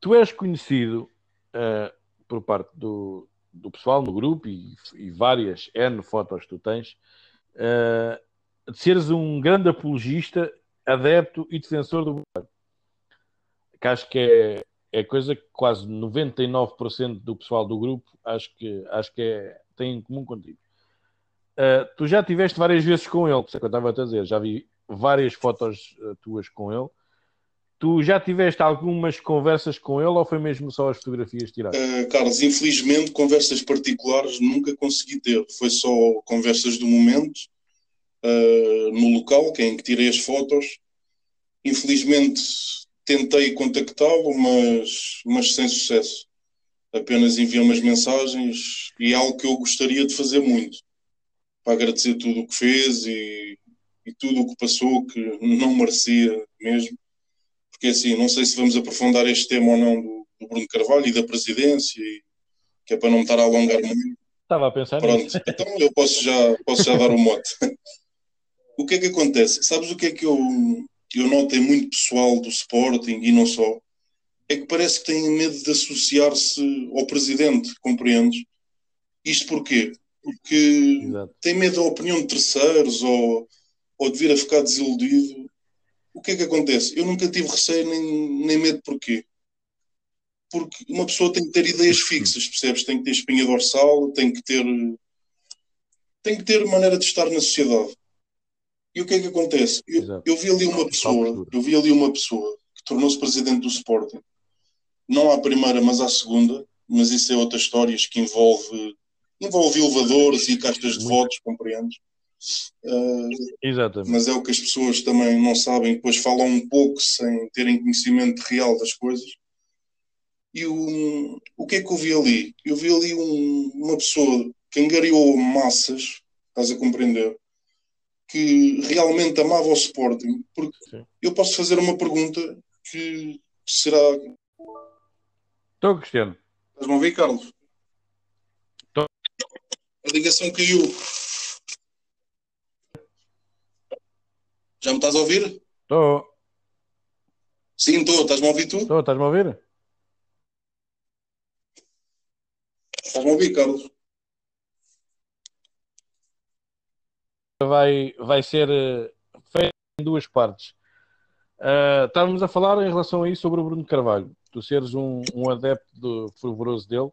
Speaker 1: tu és conhecido uh, por parte do, do pessoal no grupo e, e, várias N fotos que tu tens uh, de seres um grande apologista, adepto e defensor do governo. Que acho que é, é coisa que quase 99% do pessoal do grupo acho que, acho que é, tem em comum contigo. Uh, tu já tiveste várias vezes com ele, que é que eu estava a dizer, já vi várias fotos uh, tuas com ele. Tu já tiveste algumas conversas com ele ou foi mesmo só as fotografias tiradas?
Speaker 2: Uh, Carlos, infelizmente, conversas particulares nunca consegui ter. Foi só conversas do momento, uh, no local, quem que tirei as fotos. Infelizmente, tentei contactá-lo, mas, mas sem sucesso. Apenas enviei umas mensagens e é algo que eu gostaria de fazer muito. Para agradecer tudo o que fez e, e tudo o que passou, que não merecia mesmo porque assim, não sei se vamos aprofundar este tema ou não do, do Bruno Carvalho e da presidência, e, que é para não me estar a alongar muito.
Speaker 1: Estava a pensar
Speaker 2: Pronto, nisso. então eu posso já, posso já dar o mote. o que é que acontece? Sabes o que é que eu, eu noto em muito pessoal do Sporting e não só? É que parece que têm medo de associar-se ao presidente, compreendes? Isto porquê? Porque Exato. tem medo da opinião de terceiros ou, ou de vir a ficar desiludido o que é que acontece? Eu nunca tive receio nem, nem medo porquê. Porque uma pessoa tem que ter ideias fixas, percebes? Tem que ter espinha dorsal, tem que ter tem que ter maneira de estar na sociedade. E o que é que acontece? Eu, eu vi ali uma pessoa, eu vi ali uma pessoa que tornou-se presidente do Sporting. Não à primeira, mas à segunda, mas isso é outra história que envolve envolve elevadores e caixas de votos, compreendes?
Speaker 1: Uh, Exatamente.
Speaker 2: Mas é o que as pessoas também não sabem, depois falam um pouco sem terem conhecimento real das coisas. E o, o que é que eu vi ali? Eu vi ali um, uma pessoa que angariou massas, estás a compreender, que realmente amava o Sporting. Porque Sim. eu posso fazer uma pergunta que será.
Speaker 1: Estou, Cristiano.
Speaker 2: Estás-me a ouvir, Carlos?
Speaker 1: Estou.
Speaker 2: A ligação caiu. Já me estás a ouvir?
Speaker 1: Estou.
Speaker 2: Sim, estou. Estás-me a ouvir tu?
Speaker 1: Estou, estás-me a ouvir?
Speaker 2: Estás-me a ouvir, Carlos?
Speaker 1: Vai, vai ser uh, feito em duas partes. Uh, estávamos a falar em relação a isso sobre o Bruno Carvalho. Tu seres um, um adepto fervoroso dele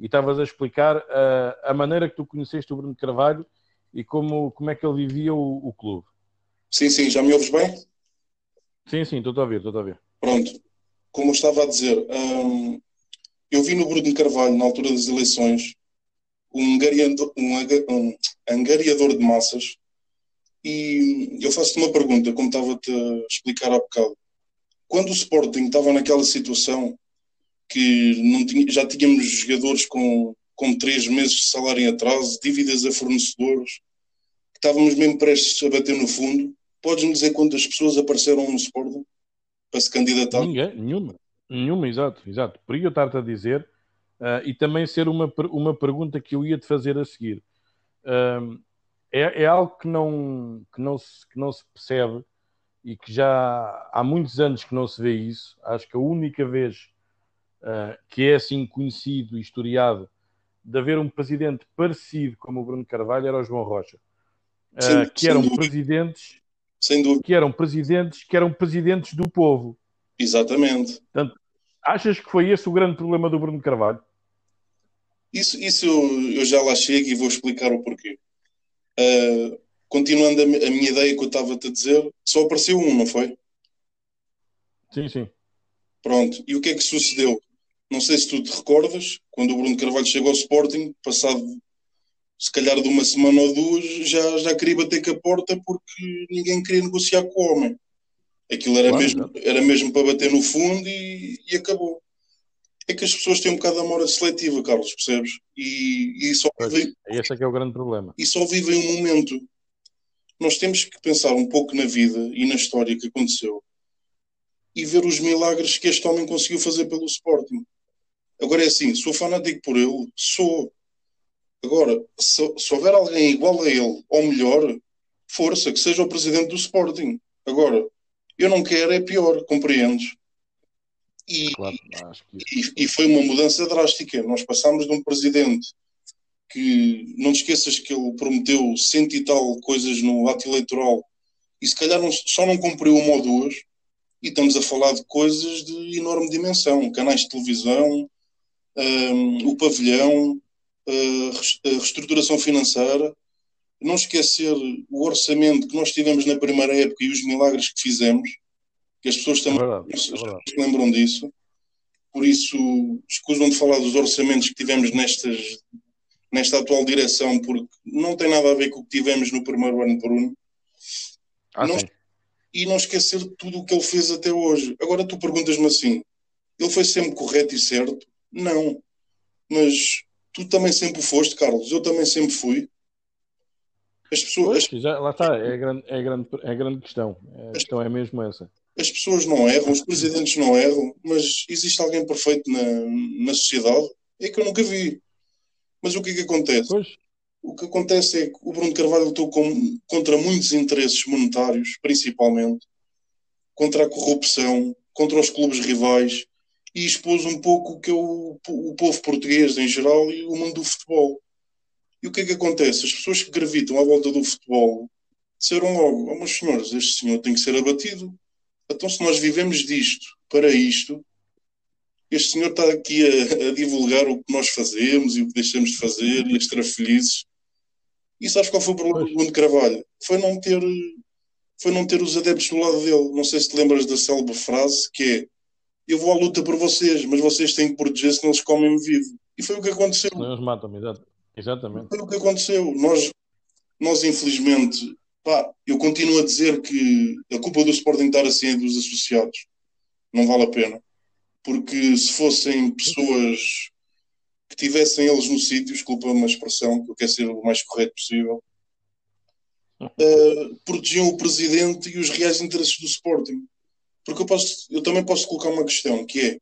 Speaker 1: e estavas a explicar uh, a maneira que tu conheceste o Bruno Carvalho e como, como é que ele vivia o, o clube.
Speaker 2: Sim, sim, já me ouves bem?
Speaker 1: Sim, sim, estou a ouvir, estou a ouvir.
Speaker 2: Pronto, como eu estava a dizer, hum, eu vi no Bruno Carvalho, na altura das eleições, um um, um angariador de massas e eu faço-te uma pergunta, como estava-te a explicar há bocado. Quando o Sporting estava naquela situação que tinha, já tínhamos jogadores com, com três meses de salário em atraso, dívidas a fornecedores, que estávamos mesmo prestes a bater no fundo, Podes-me dizer quantas pessoas apareceram no Sporting para se candidatar?
Speaker 1: Ninguém, nenhuma. Nenhuma, exato, exato. Por eu estar-te a dizer, uh, e também ser uma, uma pergunta que eu ia te fazer a seguir. Uh, é, é, algo que não, que, não se, que não se percebe e que já há muitos anos que não se vê isso. Acho que a única vez uh, que é assim conhecido e historiado de haver um presidente parecido como o Bruno Carvalho era o João Rocha. Uh, sem, que eram presidentes que eram presidentes que eram presidentes do povo.
Speaker 2: Exatamente.
Speaker 1: Portanto, achas que foi esse o grande problema do Bruno Carvalho?
Speaker 2: Isso, isso eu já lá chego e vou explicar o porquê. Uh, continuando a, a, minha ideia que eu estava-te a dizer, só apareceu um, não foi?
Speaker 1: Sim, sim.
Speaker 2: Pronto. E o que é que sucedeu? Não sei se tu te recordas, quando o Bruno Carvalho chegou ao Sporting, passado se calhar de uma semana ou duas, já, já queria bater com a porta porque ninguém queria negociar com o homem. Aquilo era, claro, mesmo, era mesmo para bater no fundo e, e, acabou. É que as pessoas têm um bocado de amor seletiva, Carlos, percebes? E, e só
Speaker 1: vivem, esse é que é o grande problema.
Speaker 2: E só vivem um momento. Nós temos que pensar um pouco na vida e na história que aconteceu e ver os milagres que este homem conseguiu fazer pelo Sporting. Agora é assim, sou fanático por ele, sou. Agora, se, se houver alguém igual a ele, ou melhor, força, que seja o presidente do Sporting. Agora, eu não quero é pior, compreendes? E, claro, e, e, foi uma mudança drástica. Nós passámos de um presidente que, não te esqueças que ele prometeu cento e tal coisas no ato eleitoral e se calhar não, só não cumpriu uma ou duas, e estamos a falar de coisas de enorme dimensão canais de televisão, um, o pavilhão, a reestruturação financeira. Não esquecer o orçamento que nós tivemos na primeira época e os milagres que fizemos, que as pessoas também é verdade, é se lembram disso. Por isso, escusam de falar dos orçamentos que tivemos nestas, nesta atual direção, porque não tem nada a ver com o que tivemos no primeiro ano Bruno. Ah, não, e não esquecer tudo o que ele fez até hoje. Agora tu perguntas-me assim: ele foi sempre correto e certo? Não. Mas tu também sempre foste, Carlos. Eu também sempre fui.
Speaker 1: As pessoas. Pois, já, lá está, é a grande, é a grande, é a grande questão. A questão é mesmo essa.
Speaker 2: As pessoas não erram, os presidentes não erram, mas existe alguém perfeito na, na sociedade? É que eu nunca vi. Mas o que é que acontece? Pois. O que acontece é que o Bruno Carvalho lutou com, contra muitos interesses monetários, principalmente, contra a corrupção, contra os clubes rivais, e expôs um pouco o que é o, o povo português em geral e o mundo do futebol. E o que é que acontece? As pessoas que gravitam à volta do futebol disseram logo: oh, meus senhores, este senhor tem que ser abatido. Então, se nós vivemos disto para isto, este senhor está aqui a, a, divulgar o que nós fazemos e o que deixamos de fazer e a estar felizes. E sabes qual foi o problema do Bruno Carvalho? Foi não ter foi não ter os adeptos do lado dele. Não sei se te lembras da célebre frase que é eu vou à luta por vocês, mas vocês têm que proteger senão eles comem-me vivo. E foi o que aconteceu.
Speaker 1: Não, eles matam-me, exatamente.
Speaker 2: Foi o que aconteceu. Nós, nós infelizmente, pá, eu continuo a dizer que a culpa do Sporting estar assim é dos associados. Não vale a pena. Porque se fossem pessoas que tivessem eles no sítio, desculpa uma expressão, que eu quero ser o mais correto possível, uh, protegiam o presidente e os reais interesses do Sporting. Porque eu, posso, eu também posso colocar uma questão, que é,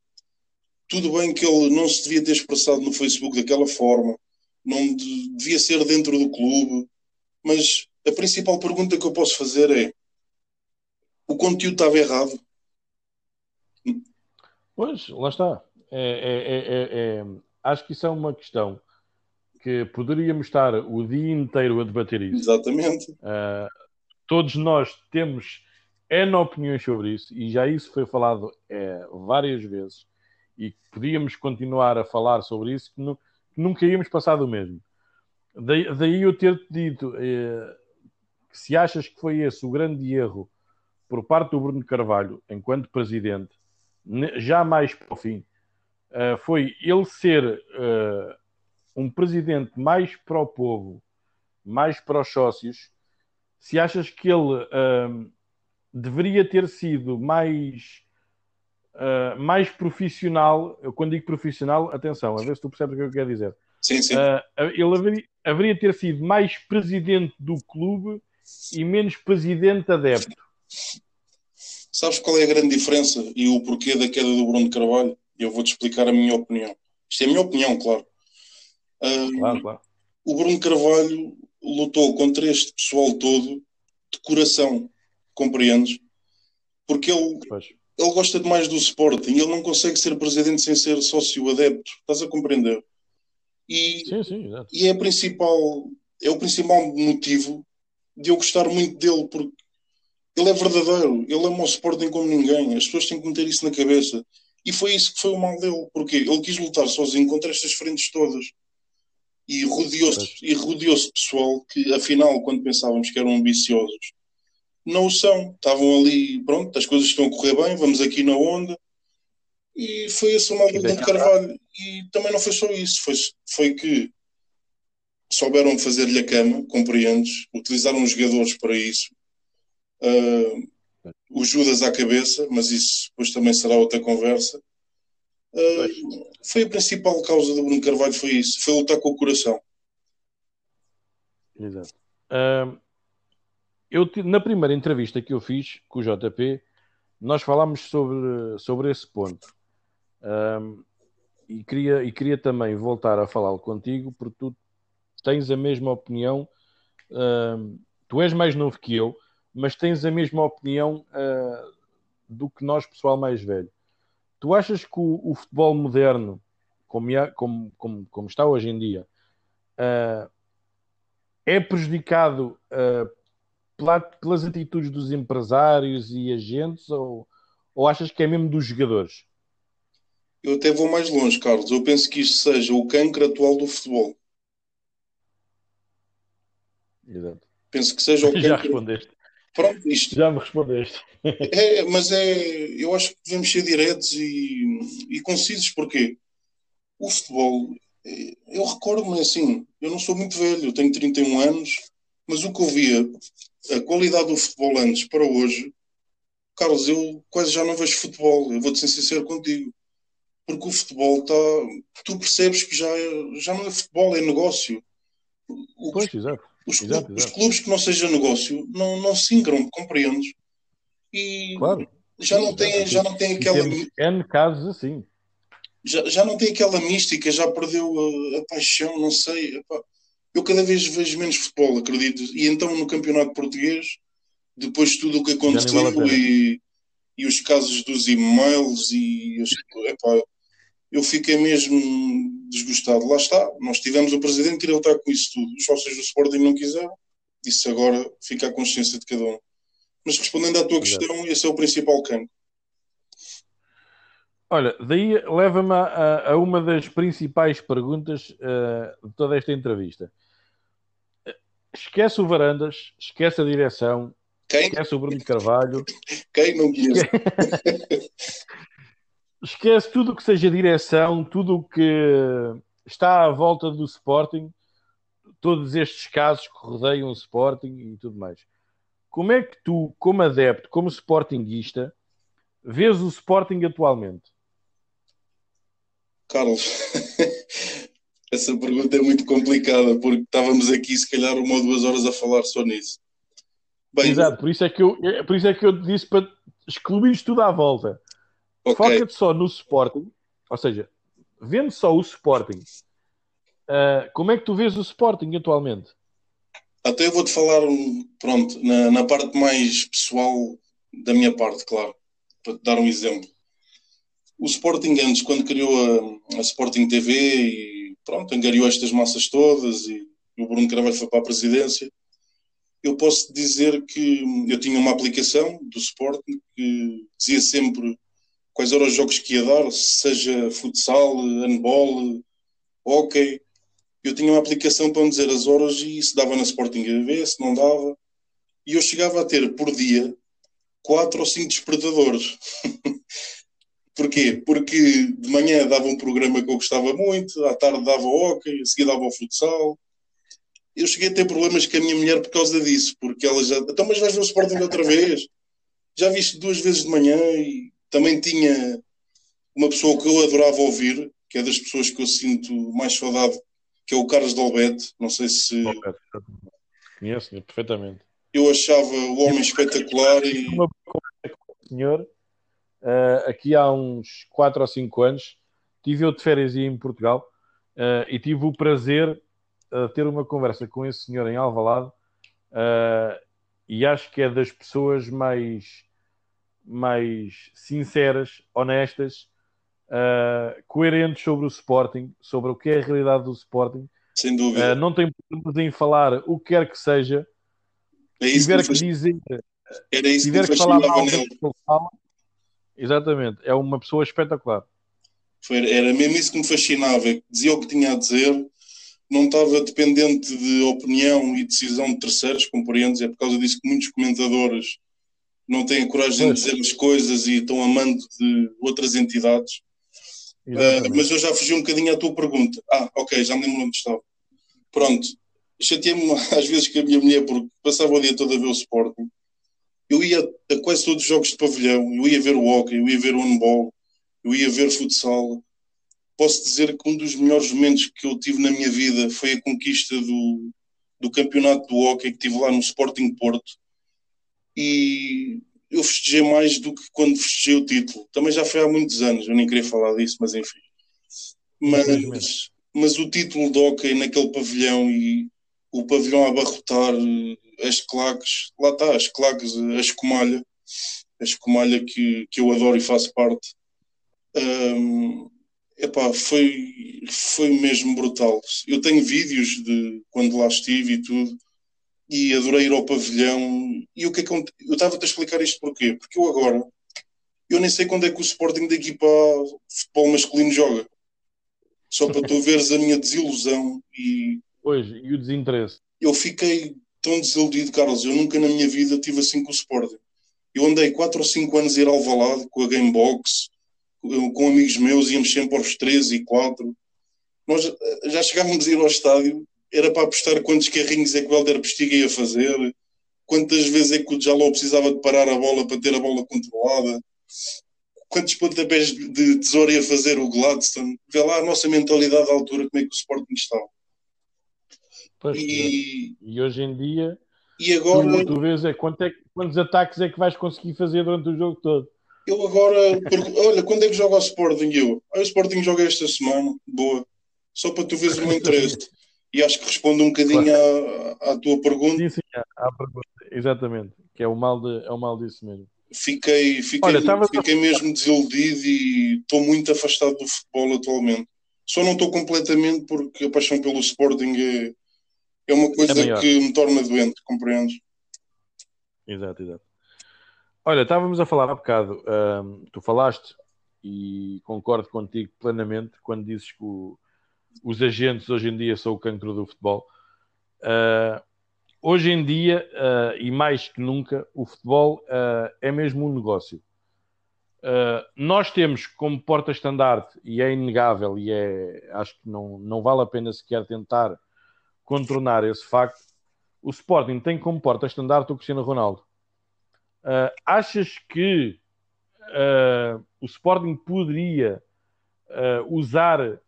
Speaker 2: tudo bem que ele não se devia ter expressado no Facebook daquela forma, não devia ser dentro do clube, mas a principal pergunta que eu posso fazer é, o conteúdo estava errado?
Speaker 1: Pois, lá está. É, é, é, é, acho que isso é uma questão que poderíamos estar o dia inteiro a debater isso.
Speaker 2: Exatamente.
Speaker 1: Uh, todos nós temos N opiniões sobre isso e já isso foi falado é, várias vezes e podíamos continuar a falar sobre isso que, nu que nunca íamos passar do mesmo. Daí, daí eu ter-te dito é, que se achas que foi esse o grande erro por parte do Bruno Carvalho enquanto presidente, já mais para o fim, uh, foi ele ser uh, um presidente mais para o povo, mais para os sócios, se achas que ele uh, deveria ter sido mais, uh, mais profissional. Eu, quando digo profissional, atenção, a ver se tu percebes o que eu quero dizer.
Speaker 2: Sim, sim. Uh,
Speaker 1: ele haveria, haveria ter sido mais presidente do clube e menos presidente adepto.
Speaker 2: Sabes qual é a grande diferença e o porquê da queda do Bruno Carvalho? Eu vou-te explicar a minha opinião. Isto é a minha opinião, claro.
Speaker 1: Uh, claro, claro.
Speaker 2: O Bruno Carvalho lutou contra este pessoal todo de coração, compreendes? Porque ele, ele gosta demais do Sporting, ele não consegue ser presidente sem ser sócio adepto, estás a compreender?
Speaker 1: E, sim, sim,
Speaker 2: e é, a principal, é o principal motivo de eu gostar muito dele, porque ele é verdadeiro, ele ama o Sporting como ninguém, as pessoas têm que meter isso na cabeça. E foi isso que foi o mal dele, porque ele quis lutar sozinho contra estas frentes todas. E rodeou-se e rodeou de pessoal que, afinal, quando pensávamos que eram ambiciosos, não o são. Estavam ali, pronto, as coisas estão a correr bem, vamos aqui na onda. E foi esse o mal do Carvalho. E também não foi só isso, foi, foi que souberam fazer-lhe a cama, compreendes? Utilizaram os jogadores para isso. Uh, o Judas à cabeça, mas isso depois também será outra conversa. Uh, foi a principal causa do Bruno Carvalho, foi isso, foi lutar com o coração.
Speaker 1: Exato. Uh, eu, na primeira entrevista que eu fiz com o JP, nós falámos sobre, sobre esse ponto. E, queria, e queria também voltar a falar contigo, porque tu tens a mesma opinião. tu és mais novo que eu, mas tens a mesma opinião uh, do que nós, pessoal mais velho. Tu achas que o, o futebol moderno, como, como, como, como, está hoje em dia, uh, é prejudicado uh, pela, pelas atitudes dos empresários e agentes ou, ou achas que é mesmo dos jogadores?
Speaker 2: Eu até vou mais longe, Carlos. Eu penso que isto seja o cancro atual do futebol.
Speaker 1: Exato.
Speaker 2: Penso que seja o cancro.
Speaker 1: Já respondeste.
Speaker 2: Pronto, isto.
Speaker 1: Já me respondeste.
Speaker 2: É, mas é, eu acho que devemos ser diretos e, e concisos, porque o futebol, eu recordo-me assim, eu não sou muito velho, eu tenho 31 anos, mas o que eu via, a qualidade do futebol antes para hoje, Carlos, eu quase já não vejo futebol, eu vou-te ser sincero contigo. Porque o futebol está. Tu percebes que já, é, já não é futebol, é negócio.
Speaker 1: O, pois, exato
Speaker 2: os, exato, exato. os clubes que não seja negócio não, não se ingram, compreendes? E
Speaker 1: claro.
Speaker 2: já, não tem, já não tem aquela.
Speaker 1: N casos assim.
Speaker 2: Já, já não tem aquela mística, já perdeu a, a paixão, não sei. Epá. Eu cada vez vejo menos futebol, acredito. E então no campeonato português, depois de tudo o que aconteceu e, e os casos dos e-mails e epá, eu fiquei mesmo desgostado. Lá está, nós tivemos o presidente que queria lutar com isso tudo. Os sócios do Sporting não quiseram. Isso agora fica à consciência de cada um. Mas respondendo à tua questão, esse é o principal campo.
Speaker 1: Olha, daí leva-me a, a, uma das principais perguntas uh, de toda esta entrevista. Esquece o Varandas, esquece a direção,
Speaker 2: Quem?
Speaker 1: esquece o Bruno Carvalho.
Speaker 2: Quem não conhece?
Speaker 1: esquece tudo o que seja direção, tudo o que está à volta do Sporting, todos estes casos que rodeiam o Sporting e tudo mais. Como é que tu, como adepto, como Sportingista, vês o Sporting atualmente?
Speaker 2: Carlos, essa pergunta é muito complicada porque estávamos aqui se calhar uma ou duas horas a falar só nisso.
Speaker 1: Bem, Exato, por isso é que eu, por isso é que eu disse para excluir tudo à volta. Okay. Foca-te só no Sporting, ou seja, vendo só o Sporting, uh, como é que tu vês o Sporting atualmente?
Speaker 2: Até eu vou-te falar, pronto, na, na, parte mais pessoal da minha parte, claro, para te dar um exemplo. O Sporting antes, quando criou a, a Sporting TV e pronto, angariou estas massas todas e o Bruno Carvalho foi para a presidência, eu posso dizer que eu tinha uma aplicação do Sporting que dizia sempre quais eram os jogos que ia dar, seja futsal, handball, hockey. Eu tinha uma aplicação para me dizer as horas e se dava na Sporting TV, se não dava. E eu chegava a ter por dia quatro ou cinco despertadores. Porquê? Porque de manhã dava um programa que eu gostava muito, à tarde dava hockey, a seguir dava o futsal. Eu cheguei a ter problemas com a minha mulher por causa disso, porque ela já. Então, mas vais ver o Sporting outra vez? Já viste duas vezes de manhã e também tinha uma pessoa que eu adorava ouvir, que é das pessoas que eu sinto mais saudade, que é o Carlos Dalbete. Não sei se.
Speaker 1: Conheço, perfeitamente.
Speaker 2: Eu achava o homem espetacular e. Uma
Speaker 1: senhor, uh, aqui há uns 4 ou 5 anos, tive eu de férias em Portugal uh, e tive o prazer a ter uma conversa com esse senhor em Alvalade e acho que é das pessoas mais, mais sinceras, honestas, uh, coerentes sobre o Sporting, sobre o que é a realidade do Sporting.
Speaker 2: Sem dúvida.
Speaker 1: Uh, não tem problemas em falar o que quer que seja.
Speaker 2: É isso
Speaker 1: tiver
Speaker 2: que,
Speaker 1: que, dizer,
Speaker 2: Era isso
Speaker 1: tiver
Speaker 2: que,
Speaker 1: que falar mal fala, exatamente, é uma pessoa espetacular.
Speaker 2: Era mesmo isso que me fascinava, que dizia o que tinha a dizer, não estava dependente de opinião e decisão de terceiros, compreendes? É por causa disso que muitos comentadores não têm a coragem
Speaker 1: Pois.
Speaker 2: de dizer as coisas e estão amando de outras entidades. Uh, mas eu já fugi um bocadinho à tua pergunta. Ah, ok, já me lembro onde estava. Pronto, chateei-me às vezes com a minha mulher porque passava o dia todo a ver o Sporting. Eu ia a quase todos os jogos de pavilhão, eu ia ver o hockey, eu ia ver o handball, eu ia ver futsal. Posso dizer que um dos melhores momentos que eu tive na minha vida foi a conquista do, do campeonato do hockey que tive lá no Sporting Porto. E eu festejei mais do que quando festejei o título. Também já foi há muitos anos, eu nem queria falar disso, mas enfim. Mas, mas o título de hockey naquele pavilhão e o pavilhão a abarrotar eh, as claques, lá está, as claques, a escumalha, a escumalha que, que eu adoro e faço parte. Hum, epá, foi, foi mesmo brutal. Eu tenho vídeos de quando lá estive e tudo, e adorei ir ao pavilhão. E o que é que eu estava-te a explicar isto porquê? Porque eu agora, eu nem sei quando é que o Sporting da equipa futebol masculino joga. Só para tu veres a minha desilusão e
Speaker 1: Pois, e o desinteresse.
Speaker 2: eu fiquei tão desiludido, Carlos. Eu nunca na minha vida tive assim com o Sporting. Eu andei 4 ou 5 anos a ir ao Valado com a Gamebox, com com amigos meus, íamos sempre aos 13 e 4. Nós eh, já chegávamos a ir ao estádio, era para apostar quantos carrinhos é que o Helder Postiga ia fazer, quantas vezes é que o Jaló precisava de parar a bola para ter a bola controlada, quantos pontapés de tesouro ia fazer o Gladstone. Vê lá a nossa mentalidade à altura, como é que o Sporting estava.
Speaker 1: Pois,
Speaker 2: E,
Speaker 1: e hoje em dia,
Speaker 2: e agora.
Speaker 1: tu, tu vês é, quanto é quantos ataques é que vais conseguir fazer durante o jogo todo.
Speaker 2: Eu agora, olha, quando é que joga o Sporting? Eu, ah, o Sporting joga esta semana, boa. Só para tu veres o meu interesse. E acho que responde um bocadinho à, à tua pergunta.
Speaker 1: Sim, sim, há pergunta. Exatamente, que é o mal, de, é o mal disso mesmo.
Speaker 2: Fiquei, fiquei,
Speaker 1: Olha, estava-
Speaker 2: fiquei mesmo desiludido e estou muito afastado do futebol atualmente. Só não estou completamente porque a paixão pelo Sporting é, é uma coisa
Speaker 1: maior.
Speaker 2: que me torna doente, compreendes?
Speaker 1: Exato, exato. Olha, estávamos a falar há bocado, tu falaste e concordo contigo plenamente quando dizes que o- os agentes hoje em dia são o cancro do futebol. Ah, hoje em dia, ah, e mais que nunca, o futebol ah, é mesmo um negócio. Nós temos como porta-estandarte, e é inegável, e é, acho que não, não vale a pena sequer tentar contornar esse facto, o Sporting tem como porta-estandarte o Cristiano Ronaldo. Achas que o Sporting poderia usar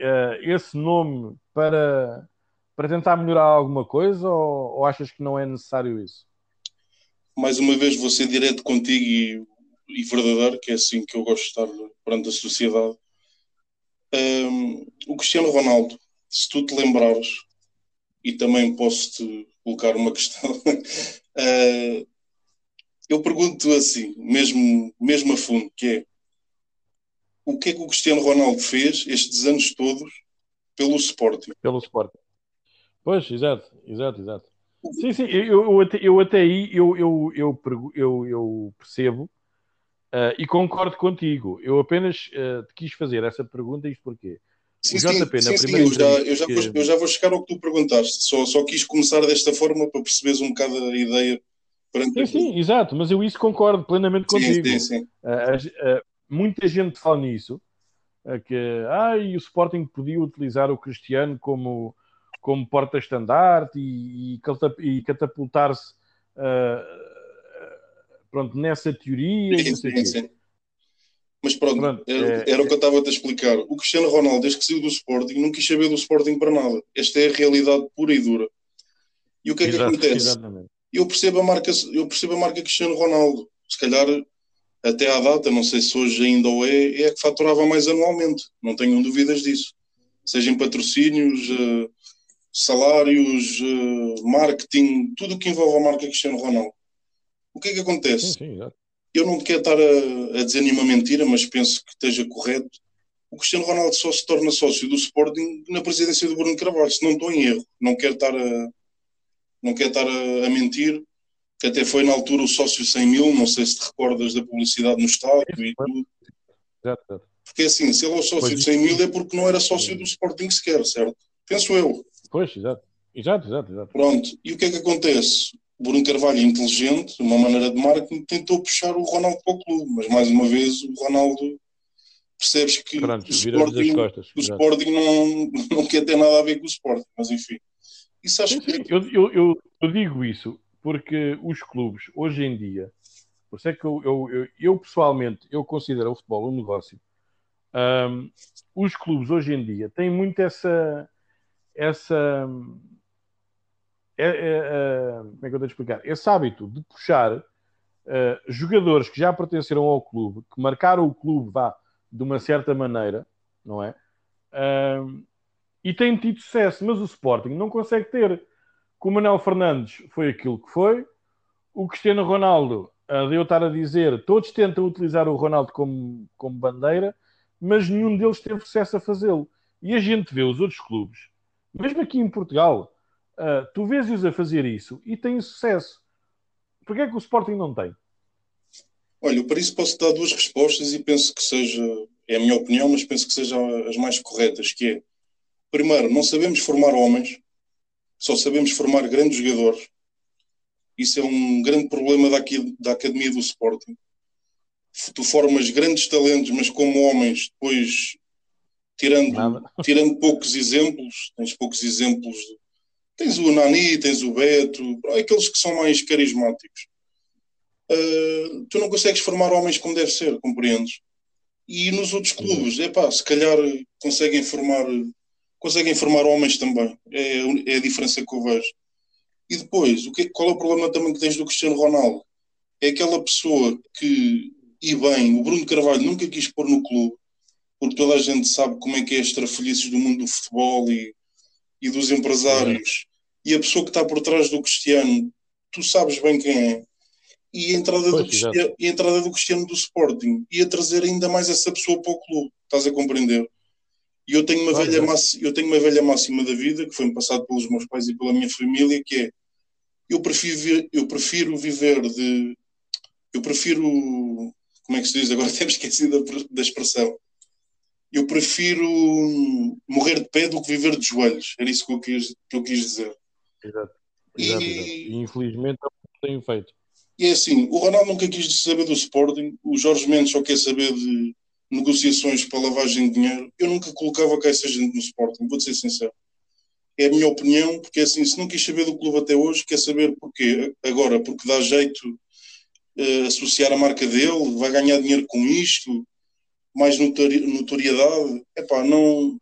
Speaker 1: ah, esse nome para, para tentar melhorar alguma coisa ou, ou achas que não é necessário isso?
Speaker 2: mais uma vez vou ser direto contigo e, e verdadeiro, que é assim que eu gosto de estar perante a sociedade. Hum, o Cristiano Ronaldo, se tu te lembrares, e também posso-te colocar uma questão, eh, eu pergunto assim, mesmo, mesmo a fundo, que é o que é que o Cristiano Ronaldo fez estes anos todos pelo Sporting?
Speaker 1: Pelo Sporting. Pois, exato, exato, exato. Sim, sim, eu, eu, até, eu até aí eu, eu, eu, eu, eu percebo ah, e concordo contigo. Eu apenas te quis fazer essa pergunta, isto porquê?
Speaker 2: Sim, sim,
Speaker 1: JP,
Speaker 2: sim, sim, eu já, eu, já
Speaker 1: entrevista
Speaker 2: vou, eu já vou chegar ao que tu perguntaste. Só, só quis começar desta forma para perceberes um bocado a ideia. Perante
Speaker 1: Sim, sim, exato, mas eu isso concordo plenamente
Speaker 2: sim,
Speaker 1: contigo.
Speaker 2: sim, sim.
Speaker 1: Ah, as- ah, muita gente fala nisso, que ah, o Sporting podia utilizar o Cristiano como, como porta-estandarte e, e catap- catapultar-se ah, pronto, nessa teoria
Speaker 2: Sim, sim, sim. Mas pronto,
Speaker 1: Pronto,
Speaker 2: era,
Speaker 1: é-
Speaker 2: era o que eu estava a te explicar. O Cristiano Ronaldo, desde que saiu do Sporting, não quis saber do Sporting para nada. Esta é a realidade pura e dura. E o que é que
Speaker 1: Exato,
Speaker 2: acontece?
Speaker 1: exatamente.
Speaker 2: Eu percebo a marca, eu percebo a marca Cristiano Ronaldo. Se calhar, até à data, não sei se hoje ainda o é, é a que faturava mais anualmente. Não tenham dúvidas disso. Seja em patrocínios, eh, salários, uh, marketing, tudo o que envolve a marca Cristiano Ronaldo. O que é que acontece? Sim, sim, eu não quero estar a, a, dizer nenhuma mentira, mas penso que esteja correto. O Cristiano Ronaldo só se torna sócio do Sporting na presidência do Bruno Carvalho, se não estou em erro. Não quero estar a, não quero estar a, a mentir, que até foi na altura o sócio 100 mil, não sei se te recordas da publicidade no estádio e tudo. Porque assim, se ele é o sócio de 100 mil é porque não era sócio do Sporting sequer, certo? Penso eu.
Speaker 1: Pois, exato. Exato, exato, exato.
Speaker 2: Pronto, e o que é que acontece? O Bruno Carvalho, inteligente, uma maneira de marketing, tentou puxar o Ronaldo para o clube, mas mais uma vez o Ronaldo percebes que Pronto, o, Sporting, costas, o Sporting não, não quer ter nada a ver com o Sporting, mas enfim.
Speaker 1: Isso acho sim, sim. que... eu, eu, eu, digo isso porque os clubes, hoje em dia, por isso é que eu, eu, eu, eu pessoalmente, eu considero o futebol um negócio. Um, os clubes hoje em dia têm muito essa essa é, é, é, como é que eu tenho explicar? Esse hábito de puxar uh, jogadores que já pertenceram ao clube, que marcaram o clube vá, de uma certa maneira, não é? E têm tido sucesso, mas o Sporting não consegue ter. Com o Manuel Fernandes foi aquilo que foi, o Cristiano Ronaldo, uh, de eu estar a dizer, todos tentam utilizar o Ronaldo como, como bandeira, mas nenhum deles teve sucesso a fazê-lo. E a gente vê os outros clubes, mesmo aqui em Portugal, uh, tu vês-os a fazer isso e têm sucesso. Porquê é que o Sporting não tem?
Speaker 2: Olha, para isso posso dar duas respostas e penso que seja, é a minha opinião, mas penso que sejam as mais corretas, que é Primeiro, não sabemos formar homens, só sabemos formar grandes jogadores. Isso é um grande problema da, da academia do Sporting. Tu formas grandes talentos, mas como homens, depois, tirando, tirando poucos exemplos, tens poucos exemplos. Tens o Nani, tens o Beto, aqueles que são mais carismáticos. Uh, tu não consegues formar homens como deve ser, compreendes? E nos outros clubes, é pá, se calhar conseguem formar conseguem formar homens também. É, é, a diferença que eu vejo. E depois, o que, qual é o problema também que tens do Cristiano Ronaldo? É aquela pessoa que, e bem, o Bruno Carvalho nunca quis pôr no clube, porque toda a gente sabe como é que é as trafolhices do mundo do futebol e, e dos empresários. É. E a pessoa que está por trás do Cristiano, tu sabes bem quem é. E a entrada, pois, do, Cristiano, e a entrada do Cristiano do Sporting ia trazer ainda mais essa pessoa para o clube. Estás a compreender? E eu tenho uma, velha, eu tenho uma velha máxima da vida, que foi-me passado pelos meus pais e pela minha família, que é eu prefiro, eu prefiro viver de. Eu prefiro. Como é que se diz? Agora temos esquecido da, da expressão. Eu prefiro morrer de pé do que viver de joelhos. Era isso que eu quis, que eu quis dizer.
Speaker 1: Exato. Exato, e, exato. e infelizmente não tenho feito.
Speaker 2: E é assim, o Ronaldo nunca quis saber do Sporting, o Jorge Mendes só quer saber de, negociações para lavagem de dinheiro, eu nunca colocava cá essa gente no Sporting, vou ser sincero. É a minha opinião, porque é assim, se não quis saber do clube até hoje, quer saber porquê. Agora, porque dá jeito uh, associar a marca dele, vai ganhar dinheiro com isto, mais notori notoriedade. Epá, não.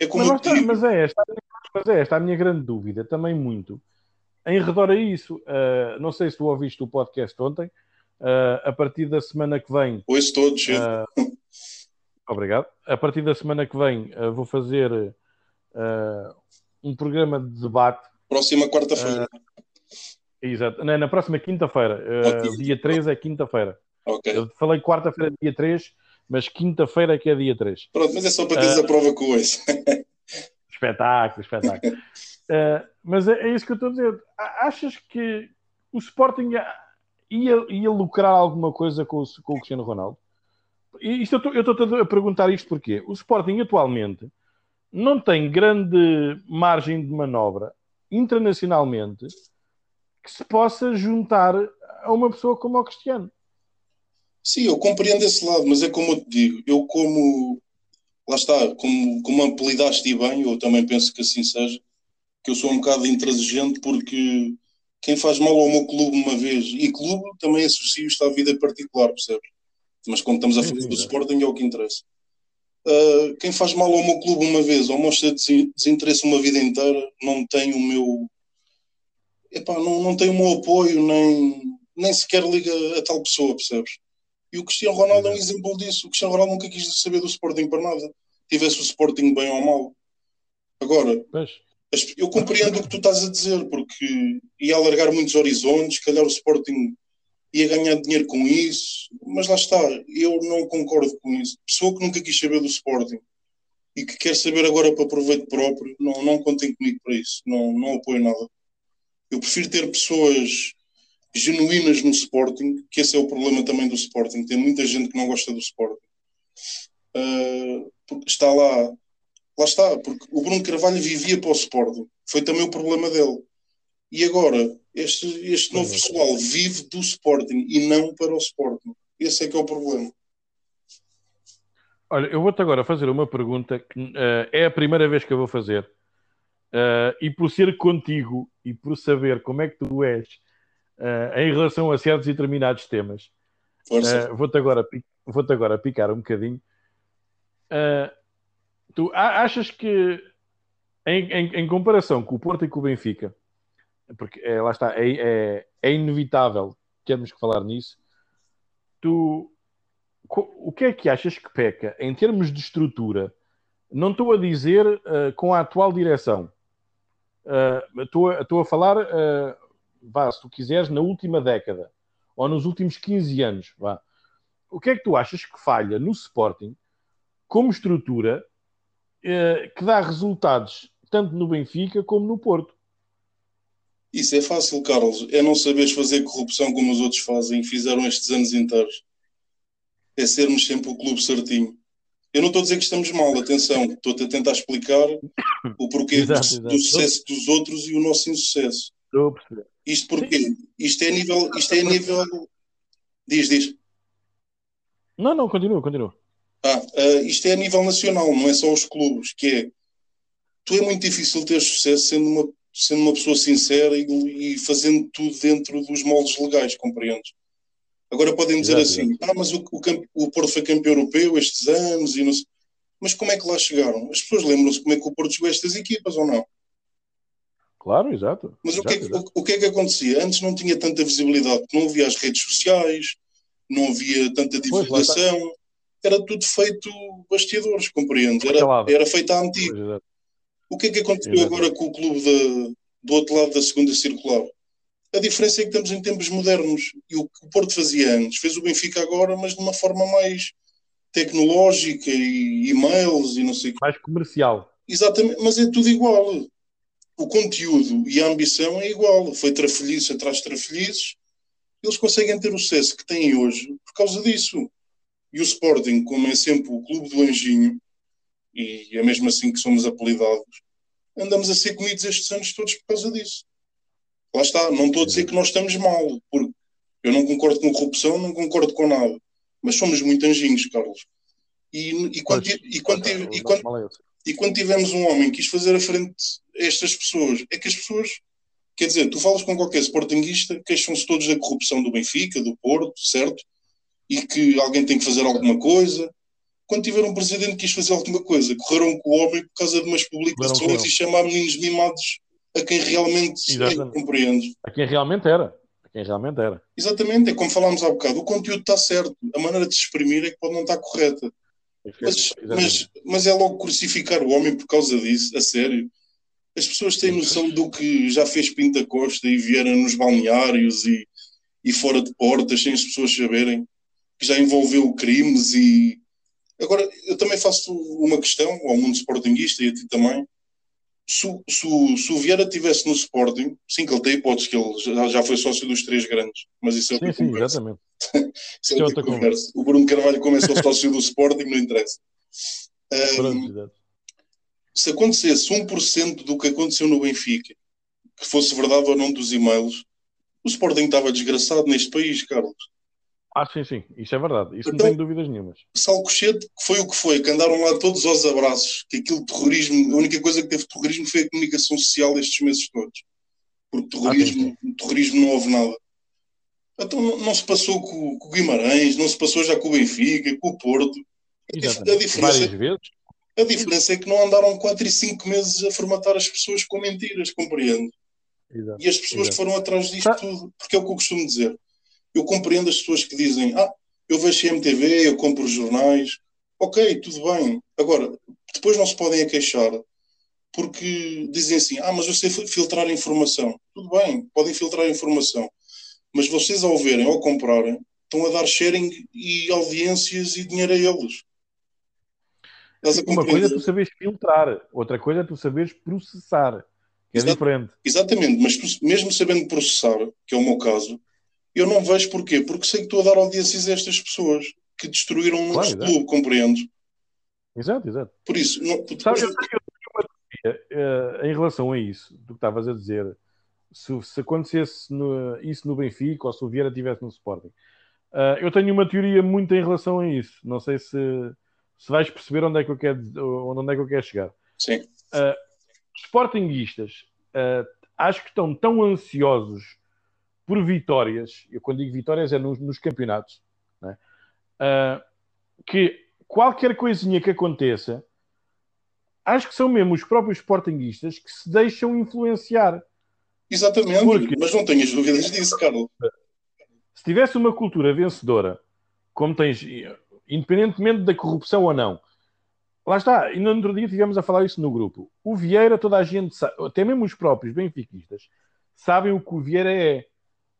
Speaker 2: É como
Speaker 1: mas, eu mas, é esta, mas é esta a minha grande dúvida, também muito. Em redor a isso, uh, não sei se tu ouviste o podcast ontem, Uh, a partir da semana que vem.
Speaker 2: Ouço todos. Uh,
Speaker 1: obrigado. A partir da semana que vem uh, vou fazer um programa de debate.
Speaker 2: Próxima quarta-feira.
Speaker 1: exato. Não, na próxima quinta-feira. Okay. Dia 3 é quinta-feira.
Speaker 2: Okay.
Speaker 1: Eu falei quarta-feira, dia 3, mas quinta-feira é que é dia 3.
Speaker 2: Pronto, mas é só para teres a prova com isso.
Speaker 1: espetáculo, espetáculo. mas é, é, isso que eu estou a dizer. Achas que o Sporting ia, ia lucrar alguma coisa com o, com o Cristiano Ronaldo? Isto eu estou a perguntar isto porque o Sporting atualmente não tem grande margem de manobra internacionalmente que se possa juntar a uma pessoa como o Cristiano.
Speaker 2: Sim, eu compreendo esse lado, mas é como eu te digo, eu como lá está, como, como apelidaste bem, eu também penso que assim seja, que eu sou um bocado intransigente porque quem faz mal ao meu clube uma vez, e clube também associo isto à vida particular, percebes? Mas quando estamos a falar do Sporting é o que interessa. Uh, quem faz mal ao meu clube uma vez ou mostra desinteresse uma vida inteira não tem o meu epá, não, não tem o meu apoio nem, nem sequer liga a tal pessoa, percebes? E o Cristiano Ronaldo é um exemplo disso. O Cristiano Ronaldo nunca quis saber do Sporting para nada. Tivesse o Sporting bem ou mal. Agora, Eu compreendo o que tu estás a dizer, porque ia alargar muitos horizontes, calhar o Sporting ia ganhar dinheiro com isso, mas lá está, eu não concordo com isso. Pessoa que nunca quis saber do Sporting e que quer saber agora para proveito próprio, não, não contem comigo para isso, não, não apoio nada. Eu prefiro ter pessoas genuínas no Sporting, que esse é o problema também do Sporting. Tem muita gente que não gosta do Sporting. Uh, está lá, lá está, porque o Bruno Carvalho vivia para o Sporting. Foi também o problema dele. E agora, este, este novo pessoal vive do Sporting e não para o Sporting. Esse é que é o problema.
Speaker 1: Olha, eu vou-te agora fazer uma pergunta que uh, é a primeira vez que eu vou fazer. Uh, e por ser contigo e por saber como é que tu és uh, em relação a certos e determinados temas, vou-te agora, vou agora picar um bocadinho. tu achas que, em, em, em, comparação com o Porto e com o Benfica, porque é, lá está, é, é, é inevitável termos que falar nisso, tu o que é que achas que peca em termos de estrutura? Não estou a dizer uh, com a atual direção. Uh, estou, a, estou a falar, uh, vá, se tu quiseres, na última década ou nos últimos 15 anos. Vá. O que é que tu achas que falha no Sporting como estrutura que dá resultados tanto no Benfica como no Porto?
Speaker 2: Isso é fácil, Carlos. É não saberes fazer corrupção como os outros fazem e fizeram estes anos inteiros é sermos sempre o clube certinho. Eu não estou a dizer que estamos mal, atenção, estou a tentar explicar o porquê exato, do, exato. do, sucesso dos outros e o nosso insucesso. Estou a perceber. Isto porquê? Isto é nível. Isto é nível. Diz, diz.
Speaker 1: Não, não, continua, continua.
Speaker 2: Ah, uh, isto é a nível nacional, não é só os clubes, que é. Tu é muito difícil ter sucesso sendo uma, sendo uma pessoa sincera e, e fazendo tudo dentro dos moldes legais, compreendes? Agora podem dizer exato, assim: ah, mas o, o, o, Porto foi campeão europeu estes anos e não sei. Mas como é que lá chegaram? As pessoas lembram-se como é que o Porto jogou estas equipas ou não?
Speaker 1: Claro, exato.
Speaker 2: Mas
Speaker 1: exato,
Speaker 2: o, que é, o, o, que é que acontecia? Antes não tinha tanta visibilidade, não havia as redes sociais, não havia tanta divulgação, era tudo feito bastidores, compreende? Era, era feito à antiga. O que é que aconteceu agora com o clube de, do outro lado da segunda circular? A diferença é que estamos em tempos modernos. E o que o Porto fazia antes, fez o Benfica agora, mas de uma forma mais tecnológica e e-mails e não sei o
Speaker 1: Mais comercial.
Speaker 2: Exatamente, mas é tudo igual. O conteúdo e a ambição é igual. Foi trafolhice atrás de trafolhices. Eles conseguem ter o sucesso que têm hoje por causa disso. E o Sporting, como é sempre o clube do anjinho, e é mesmo assim que somos apelidados, andamos a ser comidos estes anos todos por causa disso. Lá está, não estou a dizer que nós estamos mal, porque eu não concordo com corrupção, não concordo com nada. Mas somos muito anjinhos, Carlos. E, e, quando, e, quando, e, quando, e quando tivemos um homem que quis fazer a frente a estas pessoas, é que as pessoas, quer dizer, tu falas com qualquer sportinguista, queixam-se todos da corrupção do Benfica, do Porto, certo? E que alguém tem que fazer alguma coisa. Quando tiveram um presidente que quis fazer alguma coisa, correram com o homem por causa de umas publicações e chamar meninos mimados a quem realmente é, compreende.
Speaker 1: A quem realmente era. A quem realmente era.
Speaker 2: Exatamente, é como falámos há bocado, o conteúdo está certo, a maneira de se exprimir é que pode não estar correta. Mas, mas, mas, é logo crucificar o homem por causa disso, a sério. As pessoas têm noção do que já fez Pinta Costa e vieram nos balneários e, e fora de portas, sem as pessoas saberem, que já envolveu crimes e. Agora, eu também faço uma questão ao mundo sportinguista e a ti também se, se, se o Vieira estivesse no Sporting, sim, que ele tem hipóteses, que ele já, já foi sócio dos três grandes, mas isso é outra sim, conversa. Sim, exatamente. isso é, é outra, conversa. conversa. O Bruno Carvalho começou sócio do Sporting, não interessa. Um, se acontecesse 1% do que aconteceu no Benfica, que fosse verdade ou não dos e-mails, o Sporting estava desgraçado neste país, Carlos.
Speaker 1: Ah, sim, sim, isso é verdade, isso então, não tenho dúvidas nenhumas.
Speaker 2: Salcochete, que foi o que foi, que andaram lá todos aos abraços, que aquilo terrorismo, a única coisa que teve terrorismo foi a comunicação social estes meses todos. Porque terrorismo, ah, terrorismo não houve nada. Então não, não se passou com, com, o Guimarães, não se passou já com o Benfica, com o Porto. A, a diferença, a diferença é que não andaram 4 e 5 meses a formatar as pessoas com mentiras, compreendo. Exato. E as pessoas Exato. foram atrás disto tá. tudo, porque é o que eu costumo dizer eu compreendo as pessoas que dizem: Ah, eu vejo CMTV, eu compro jornais. Ok, tudo bem. Agora, depois não se podem queixar porque dizem assim: ah, mas eu sei filtrar informação. Tudo bem, podem filtrar informação, mas vocês, ao verem ou comprarem, estão a dar sharing e audiências e dinheiro a eles.
Speaker 1: Uma coisa é tu saberes filtrar, outra coisa é tu saberes processar, que é Exato, diferente.
Speaker 2: Exatamente, mas mesmo sabendo processar, que é o meu caso, eu não vejo porquê, porque sei que estou a dar audiências a estas pessoas que destruíram o nosso claro, clube, compreendes?
Speaker 1: Exato, exato.
Speaker 2: Por isso, não,
Speaker 1: Sabe, eu, tenho uma teoria uh, em relação a isso, do que estavas a dizer. Se, se acontecesse no, isso no Benfica ou se o Vieira estivesse no Sporting, uh, eu tenho uma teoria muito em relação a isso. Não sei se, se vais perceber onde é que eu quero, onde é que eu quero chegar.
Speaker 2: Sim.
Speaker 1: Uh, sportinguistas acho que estão tão ansiosos por vitórias, eu quando digo vitórias é nos, nos campeonatos, né? que qualquer coisinha que aconteça, acho que são mesmo os próprios sportinguistas que se deixam influenciar.
Speaker 2: Exatamente, Porque, mas não tenhas dúvidas disso, Carlos.
Speaker 1: Se tivesse uma cultura vencedora, como tens, independentemente da corrupção ou não, lá está, e no outro dia tivemos a falar isso no grupo. O Vieira, toda a gente sabe, até mesmo os próprios benfiquistas, sabem o que o Vieira é,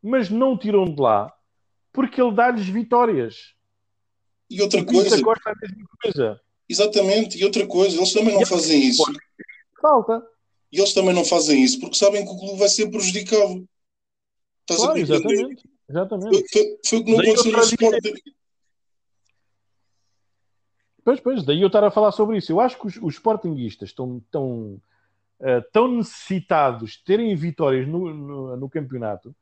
Speaker 1: mas não o tiram de lá porque ele dá-lhes vitórias.
Speaker 2: E outra coisa.
Speaker 1: Costa é a mesma coisa.
Speaker 2: Exatamente, e outra coisa, eles também não e fazem isso.
Speaker 1: Falta.
Speaker 2: E eles também não fazem isso porque sabem que o clube vai ser prejudicado.
Speaker 1: Estás claro, a exatamente. exatamente.
Speaker 2: Foi, foi, o que não daí aconteceu no Sporting.
Speaker 1: Pois, pois, daí eu estar a falar sobre isso. Eu acho que os, os Sportinguistas estão tão, uh, tão necessitados de terem vitórias no, no, no campeonato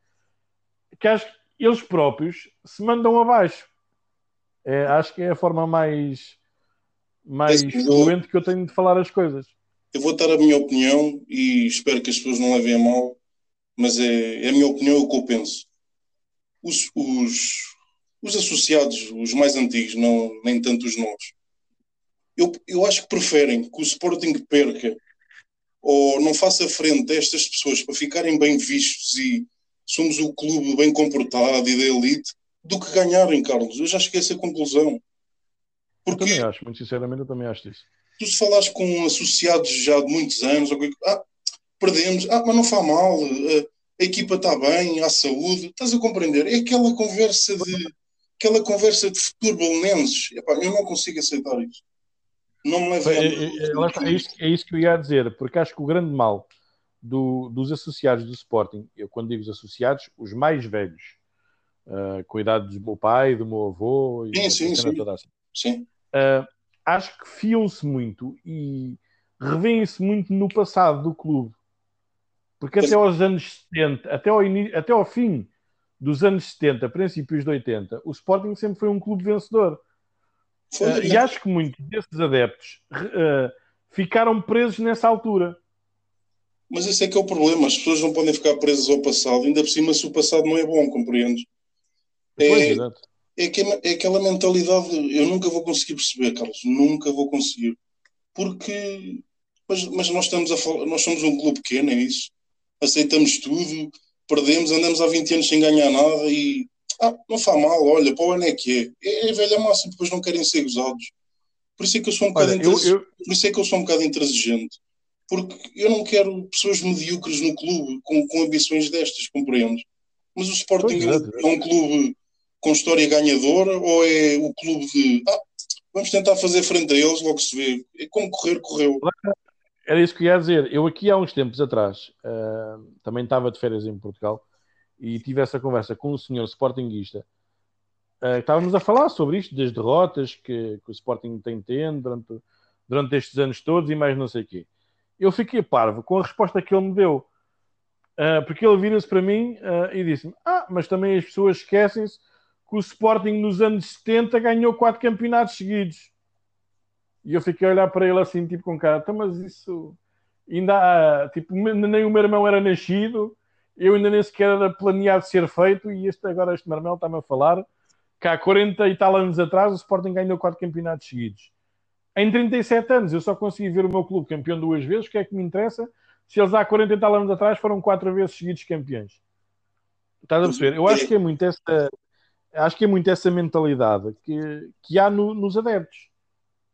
Speaker 1: que acho que eles próprios se mandam abaixo. É, acho que é a forma mais, mais fluente que eu tenho de falar as coisas.
Speaker 2: Eu vou dar a minha opinião e espero que as pessoas não levem a mal, mas é, é a minha opinião, é o que eu penso. Os, os, os associados, os mais antigos, não, nem tanto os novos, eu, eu acho que preferem que o Sporting perca ou não faça frente a estas pessoas para ficarem bem vistos e somos o clube bem comportado e da elite do que ganharem, Carlos. Eu já cheguei a essa conclusão.
Speaker 1: Porque eu também acho, muito sinceramente, eu também acho isso.
Speaker 2: Tu se falares com associados já de muitos anos, ah, perdemos, ah, mas não faz mal, a, a equipa está bem, há saúde, estás a compreender? É aquela conversa de aquela conversa de futuro bolonenses. Eu não consigo aceitar isso. Não me leva
Speaker 1: é, a... é, é, é, isso, é isso que eu ia dizer, porque acho que o grande mal do, dos associados do Sporting, eu quando digo os associados, os mais velhos, uh, com a idade do meu pai, do meu avô
Speaker 2: e sim, sim, sim. toda assim. sim.
Speaker 1: Uh, acho que fiam-se muito e revêem-se muito no passado do clube. Porque até aos anos 70, até ao, até ao fim dos anos 70, princípios de 80, o Sporting sempre foi um clube vencedor. Uh, e acho que muitos desses adeptos ficaram presos nessa altura.
Speaker 2: Mas esse é que é o problema. As pessoas não podem ficar presas ao passado, ainda por cima se o passado não é bom, compreendes? É, é, que, é aquela mentalidade, eu nunca vou conseguir perceber, Carlos, nunca vou conseguir. Porque, mas, mas nós estamos a falar, nós somos um clube pequeno, é isso? Aceitamos tudo, perdemos, andamos há 20 anos sem ganhar nada e ah, não faz mal, olha, para o ano é que é. É, é velha massa, depois não querem ser gozados. Por isso é que eu sou um bocado, olha, eu, eu... Por isso é que eu sou um bocado intransigente porque eu não quero pessoas medíocres no clube com, com ambições destas, compreendes? Mas o Sporting é, é um clube com história ganhadora ou é o clube de ah, vamos tentar fazer frente a eles, logo se vê. É como correr, correu.
Speaker 1: Era isso que eu ia dizer. Eu aqui há uns tempos atrás uh, também estava de férias em Portugal e tive essa conversa com um senhor sportinguista. Uh, estávamos a falar sobre isto, das derrotas que, que o Sporting tem tendo durante, durante estes anos todos e mais não sei o quê eu fiquei parvo com a resposta que ele me deu. Uh, porque ele vira-se para mim uh, e disse-me: Ah, mas também as pessoas esquecem-se que o Sporting nos anos 70 ganhou quatro campeonatos seguidos. E eu fiquei a olhar para ele assim, tipo com cara, então, mas isso ainda há, tipo, nem o meu irmão era nascido, eu ainda nem sequer era planeado ser feito, e este agora, este irmão está-me a falar que há 40 e tal anos atrás o Sporting ganhou quatro campeonatos seguidos. Em 37 anos eu só consegui ver o meu clube campeão duas vezes, o que é que me interessa? Se eles há 40 e tal anos atrás foram quatro vezes seguidos campeões. Estás a perceber? Eu acho que é muito essa, acho que é muito essa mentalidade que, que há no, nos adeptos.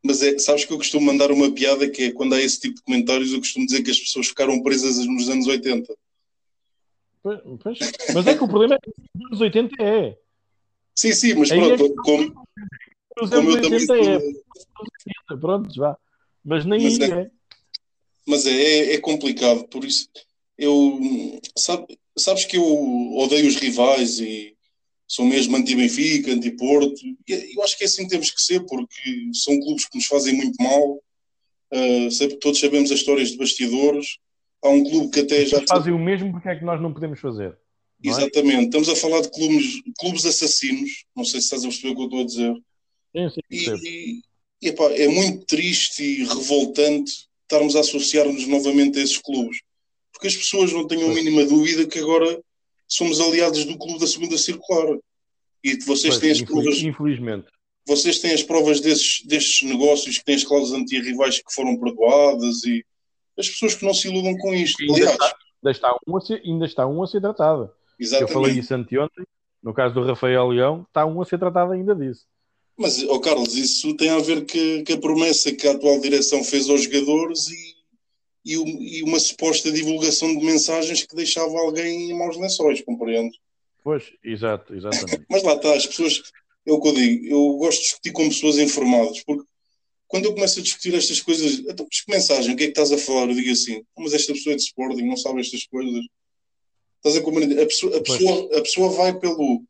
Speaker 2: Mas é, sabes que eu costumo mandar uma piada que é quando há esse tipo de comentários, eu costumo dizer que as pessoas ficaram presas nos anos 80.
Speaker 1: Pois, pois. Mas é que o problema é que nos anos 80 é.
Speaker 2: Sim, sim, mas
Speaker 1: Aí é
Speaker 2: pronto,
Speaker 1: que-
Speaker 2: como,
Speaker 1: Nos
Speaker 2: como eu também
Speaker 1: 80 é.
Speaker 2: sou-
Speaker 1: Pronto, vá. Mas nem
Speaker 2: Mas é-
Speaker 1: é.
Speaker 2: Mas é, é, é complicado, por isso eu sabe- sabes que eu odeio os rivais e sou mesmo anti-Benfica, anti-Porto. E Eu acho que é assim que temos que ser, porque são clubes que nos fazem muito mal. Uh, sabe- todos sabemos as histórias de bastidores. Há um clube que até já.
Speaker 1: Fazem o mesmo, porque é que nós não podemos fazer? não é?
Speaker 2: Exatamente, estamos a falar de clubes, clubes assassinos. Não sei se estás a perceber o que eu estou a dizer.
Speaker 1: Sim, sim,
Speaker 2: E, e, epá, é muito triste e revoltante estarmos a associar-nos novamente a esses clubes. Porque as pessoas não tenham a mínima dúvida que agora somos aliados do clube da segunda circular. E vocês
Speaker 1: Pois,
Speaker 2: têm as provas,
Speaker 1: Infelizmente.
Speaker 2: vocês têm as provas desses, destes negócios que têm as cláusulas anti-rivais que foram perdoadas e as pessoas que não se iludam com isto.
Speaker 1: Ainda
Speaker 2: Aliás,
Speaker 1: está, ainda, está um a ser, ainda está um a ser tratado. Eu falei
Speaker 2: exatamente.
Speaker 1: isso anteontem, no caso do Rafael Leão, está um a ser tratado ainda disso.
Speaker 2: Mas, ó Carlos, isso tem a ver que, que a promessa que a atual direção fez aos jogadores e, e, e uma suposta divulgação de mensagens que deixava alguém em maus lençóis, compreendo?
Speaker 1: Pois, exato, exatamente.
Speaker 2: Mas lá está, as pessoas, é o que eu digo, eu gosto de discutir com pessoas informadas, porque quando eu começo a discutir estas coisas, então, mas que mensagem, o que é que estás a falar? Eu digo assim, mas esta pessoa é de Sporting, não sabe estas coisas. Estás a compreender? A pessoa, a pessoa, a pessoa vai pelo.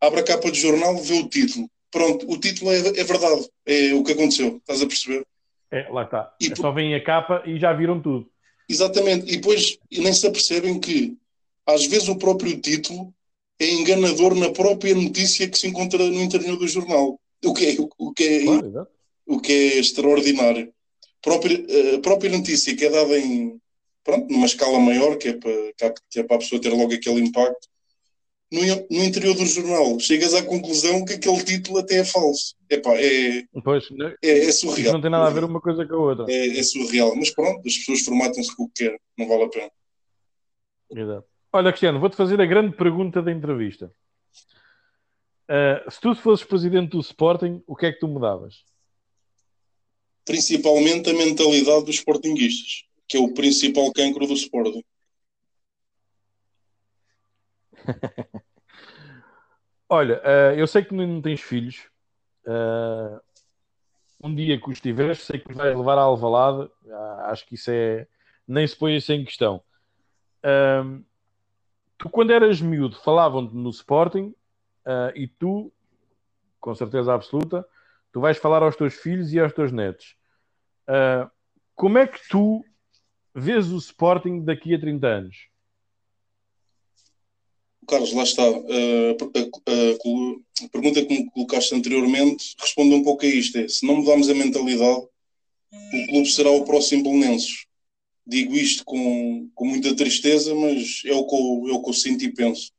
Speaker 2: abre a capa de jornal, vê o título. Pronto, o título é, é verdade, é o que aconteceu, estás a perceber?
Speaker 1: É, lá está.
Speaker 2: E
Speaker 1: É só vem a capa e já viram tudo.
Speaker 2: Exatamente, e depois nem se apercebem que às vezes o próprio título é enganador na própria notícia que se encontra no interior do jornal. O que é, o que é,
Speaker 1: Claro,
Speaker 2: o que é extraordinário. Própria, a própria notícia que é dada em pronto, numa escala maior, que é para, que é para a pessoa ter logo aquele impacto, no, no interior do jornal chegas à conclusão que aquele título até é falso. Epá, é,
Speaker 1: Pois,
Speaker 2: é, é surreal.
Speaker 1: não tem nada a ver uma coisa com a outra.
Speaker 2: É, é surreal. Mas pronto, as pessoas formatam-se com o que querem, não vale a pena.
Speaker 1: Exato. Olha, Cristiano, vou-te fazer a grande pergunta da entrevista. Ah, se tu fosses presidente do Sporting, o que é que tu mudavas?
Speaker 2: Principalmente a mentalidade dos sportinguistas, que é o principal cancro do Sporting.
Speaker 1: Olha, ah, eu sei que não tens filhos. Ah, um dia que os tiveres, sei que os vais levar à Alvalade. Ah, acho que isso é... Nem se põe isso em questão. Ah, tu, quando eras miúdo, falavam-te no Sporting ah, e tu, com certeza absoluta, tu vais falar aos teus filhos e aos teus netos. Como é que tu vês o Sporting daqui a 30 anos?
Speaker 2: Carlos, lá está. A, a- a pergunta que me colocaste anteriormente responde um pouco a isto. É, se não mudarmos a mentalidade, o clube será o próximo Belenenses. Digo isto com, com muita tristeza, mas é o, que eu, é o que eu sinto e penso.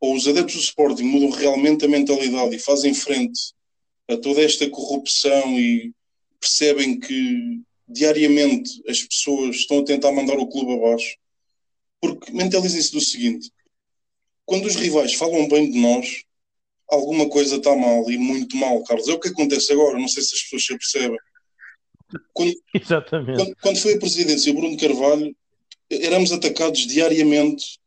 Speaker 2: Ou os adeptos do Sporting mudam realmente a mentalidade e fazem frente a toda esta corrupção e percebem que diariamente as pessoas estão a tentar mandar o clube abaixo. Porque mentalizem-se do seguinte: quando os rivais falam bem de nós, alguma coisa está mal e muito mal, Carlos. É o que acontece agora, não sei se as pessoas se apercebem. Quando,
Speaker 1: Exatamente.
Speaker 2: quando, quando foi a presidência do Bruno Carvalho, éramos atacados diariamente.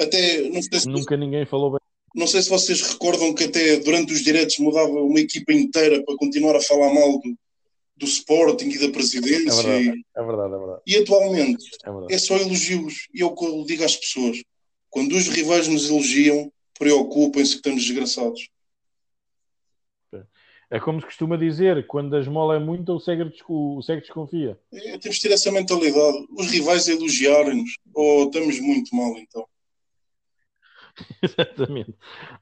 Speaker 2: Até, se,
Speaker 1: Nunca ninguém falou bem.
Speaker 2: não sei se vocês recordam que até durante os diretos mudava uma equipa inteira para continuar a falar mal do, do Sporting e da
Speaker 1: É
Speaker 2: presidência.
Speaker 1: verdade,
Speaker 2: e,
Speaker 1: é verdade, é verdade.
Speaker 2: e atualmente
Speaker 1: É verdade.
Speaker 2: é só elogios. E é o que eu digo às pessoas. Quando os rivais nos elogiam, preocupem-se que estamos desgraçados.
Speaker 1: É como se costuma dizer, quando a esmola é muita, o cego, o cego desconfia.
Speaker 2: É, temos de ter essa mentalidade. Os rivais elogiarem-nos. Ou estamos muito mal, então.
Speaker 1: Exatamente.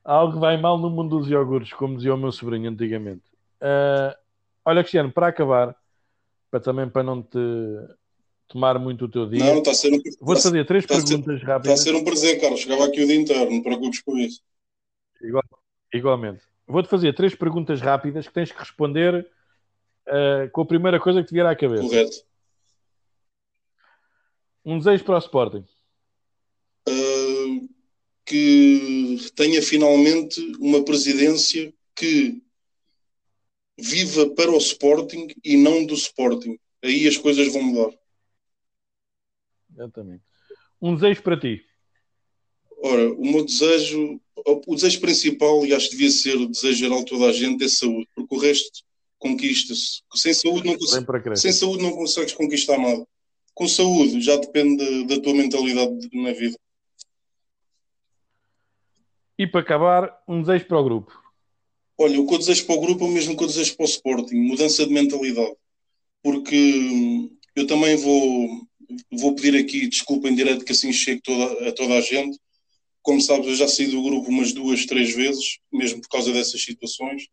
Speaker 1: Algo vai mal no mundo dos iogurtes, como dizia o meu sobrinho antigamente. Ah, olha, Cristiano, para acabar, para também para não te tomar muito o teu dia,
Speaker 2: Não, está a ser um,
Speaker 1: vou-te
Speaker 2: está,
Speaker 1: fazer três
Speaker 2: está a ser-
Speaker 1: perguntas
Speaker 2: está a
Speaker 1: rápidas.
Speaker 2: ser um prazer, Carlos. Chegava aqui o dia inteiro. Não te preocupes com isso.
Speaker 1: Igual- igualmente. Vou-te fazer três perguntas rápidas que tens que responder ah, com a primeira coisa que te vier à cabeça.
Speaker 2: Correto.
Speaker 1: Um desejo para o Sporting.
Speaker 2: Uh, que tenha finalmente uma presidência que viva para o Sporting e não do Sporting. Aí as coisas vão mudar.
Speaker 1: Exatamente. Um desejo para ti.
Speaker 2: Ora, o meu desejo, o desejo principal, e acho que devia ser o desejo geral de toda a gente, é saúde, porque o resto conquista-se. Sem saúde não, sem saúde não consegues conquistar nada. Com saúde já depende da, da tua mentalidade na vida.
Speaker 1: E para acabar, um desejo para o grupo.
Speaker 2: Olha, o que eu desejo para o grupo é o mesmo que eu desejo para o Sporting, mudança de mentalidade. Porque hum, eu também vou, vou pedir aqui desculpa em direto que assim chego toda, a toda a gente. Como sabes, eu já saí do grupo umas duas, três vezes, mesmo por causa dessas situações.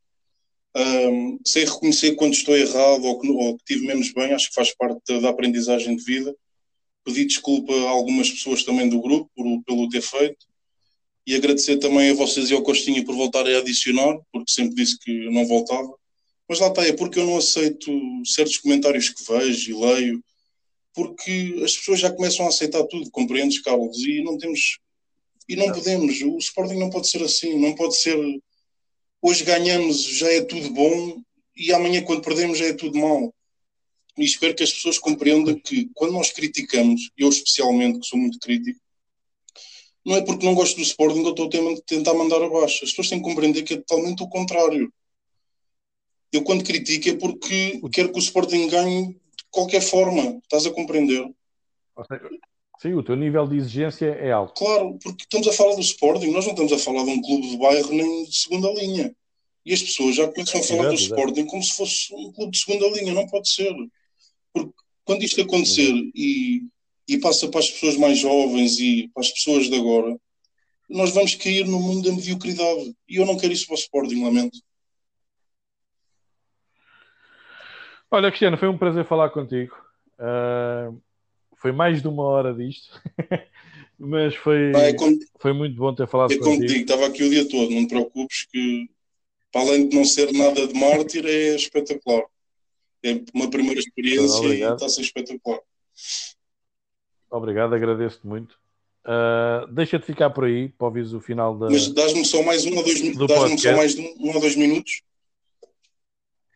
Speaker 2: Um, sem reconhecer quando estou errado ou que, ou que tive menos bem, acho que faz parte da, da, aprendizagem de vida. Pedi desculpa a algumas pessoas também do grupo por, pelo ter feito e agradecer também a vocês e ao Costinha por voltarem a adicionar, porque sempre disse que não voltava. Mas lá está, é porque eu não aceito certos comentários que vejo e leio, porque as pessoas já começam a aceitar tudo, compreendes, Carlos? E não temos. E não, não. podemos. O Sporting não pode ser assim, não pode ser. Hoje ganhamos, já é tudo bom, e amanhã, quando perdemos, já é tudo mau. E espero que as pessoas compreendam que quando nós criticamos, eu especialmente, que sou muito crítico, não é porque não gosto do Sporting que eu estou a tentar mandar abaixo. As pessoas têm que compreender que é totalmente o contrário. Eu, quando critico, é porque quero que o Sporting ganhe qualquer forma. Estás a compreender?
Speaker 1: Sim, o teu nível de exigência é alto.
Speaker 2: Claro, porque estamos a falar do Sporting, nós não estamos a falar de um clube de bairro nem de segunda linha. E as pessoas já começam a falar exato, do Sporting como se fosse um clube de segunda linha. Não pode ser. Porque quando isto acontecer e e passa para as pessoas mais jovens e para as pessoas de agora, nós vamos cair no mundo da mediocridade. E eu não quero isso para o Sporting, lamento.
Speaker 1: Olha, Cristiano, foi um prazer falar contigo. Uh, foi mais de uma hora disto, mas foi, é foi muito bom ter falado
Speaker 2: é
Speaker 1: contigo.
Speaker 2: contigo. Estava aqui o dia todo, não te preocupes que, para além de não ser nada de mártir, é espetacular. É uma primeira experiência e está a ser espetacular.
Speaker 1: Obrigado, agradeço-te muito. Uh, Deixa-te ficar por aí para ouvir o final da.
Speaker 2: Mas dás-me só mais um ou dois, dás só mais um, um ou dois minutos?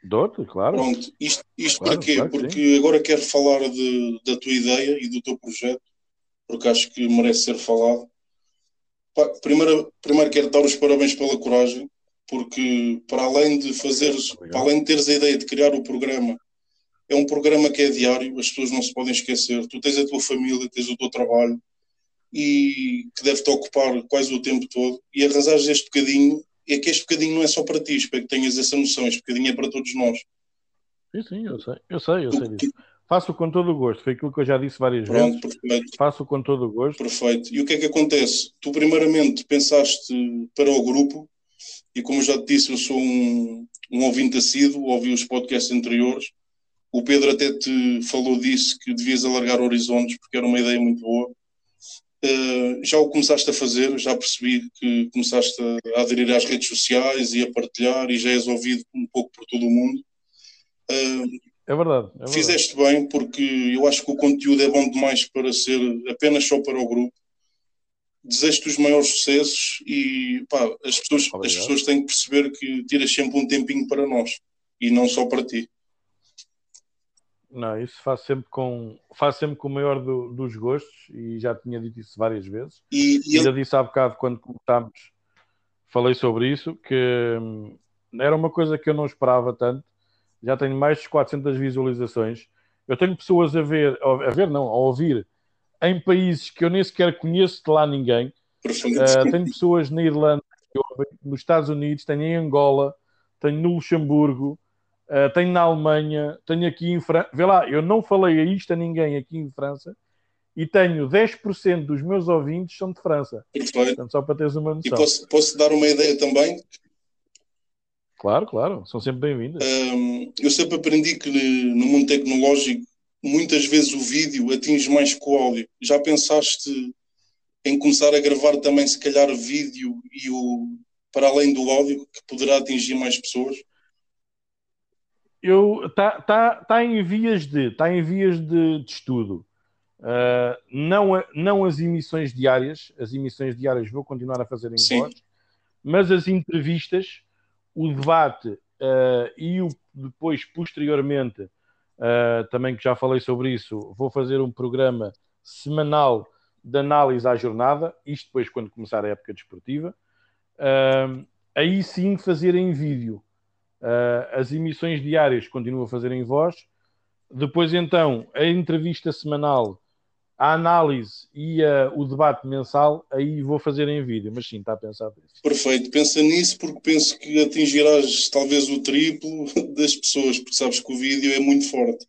Speaker 1: Dou-te, claro.
Speaker 2: Pronto, isto, isto claro, para quê? Claro porque sim. agora quero falar de, da tua ideia e do teu projeto, porque acho que merece ser falado. Primeiro, primeiro quero dar os parabéns pela coragem, porque para além de fazeres, Obrigado. para além de teres a ideia de criar o programa é um programa que é diário, as pessoas não se podem esquecer. Tu tens a tua família, tens o teu trabalho e que deve-te ocupar quase o tempo todo. E arrasares este bocadinho, é que este bocadinho não é só para ti, espero que tenhas essa noção. Este bocadinho é para todos nós.
Speaker 1: Sim, sim, eu sei, eu sei, eu sei disso. Faço com todo o gosto, foi aquilo que eu já disse várias Pronto, vezes. Perfeito. Faço com todo o gosto.
Speaker 2: Perfeito. E o que é que acontece? Tu, primeiramente, pensaste para o grupo, e como eu já te disse, eu sou um, um ouvinte assíduo, ouvi os podcasts anteriores, o Pedro até te falou disso, que devias alargar horizontes, porque era uma ideia muito boa. Uh, já o começaste a fazer, já percebi que começaste a, aderir às redes sociais e a partilhar, e já és ouvido um pouco por todo o mundo.
Speaker 1: Uh, é verdade. É
Speaker 2: fizeste bem, porque eu acho que o conteúdo é bom demais para ser apenas só para o grupo. Desejo-te os maiores sucessos e pá, as, pessoas, as pessoas têm que perceber que tiras sempre um tempinho para nós e não só para ti.
Speaker 1: Não, isso faço sempre com, faço sempre com o maior do, dos gostos e já tinha dito isso várias vezes. E, e Ainda disse há bocado quando começámos, falei sobre isso, que hum, era uma coisa que eu não esperava tanto. Já tenho mais de 400 visualizações. Eu tenho pessoas a ver, a ver não, a ouvir em países que eu nem sequer conheço de lá ninguém. Uh, tenho pessoas na Irlanda, nos Estados Unidos, tenho em Angola, tenho no Luxemburgo, Uh, tenho na Alemanha, tenho aqui em França. Vê lá, eu não falei a isto a ninguém aqui em França e tenho 10% dos meus ouvintes são de França.
Speaker 2: Perfeito.
Speaker 1: Portanto, só para teres uma noção.
Speaker 2: E posso, posso dar uma ideia também?
Speaker 1: Claro, claro, são sempre bem-vindas.
Speaker 2: Um, eu sempre aprendi que no mundo tecnológico muitas vezes o vídeo atinge mais que o áudio. Já pensaste em começar a gravar também, se calhar, vídeo e o para além do áudio, que poderá atingir mais pessoas?
Speaker 1: Eu está tá, tá em vias de está em vias de, de estudo. Uh, não, não as emissões diárias, as emissões diárias vou continuar a fazer em voz, mas as entrevistas, o debate uh, e o, depois, posteriormente, uh, também que já falei sobre isso, vou fazer um programa semanal de análise à jornada, isto depois quando começar a época desportiva. Aí sim fazer em vídeo. As emissões diárias continuo a fazer em voz. Depois então, a entrevista semanal a análise e uh, o debate mensal, aí vou fazer em vídeo, mas sim, está a pensar nisso.
Speaker 2: Perfeito, pensa nisso porque penso que atingirás talvez o triplo das pessoas, porque sabes que o vídeo é muito forte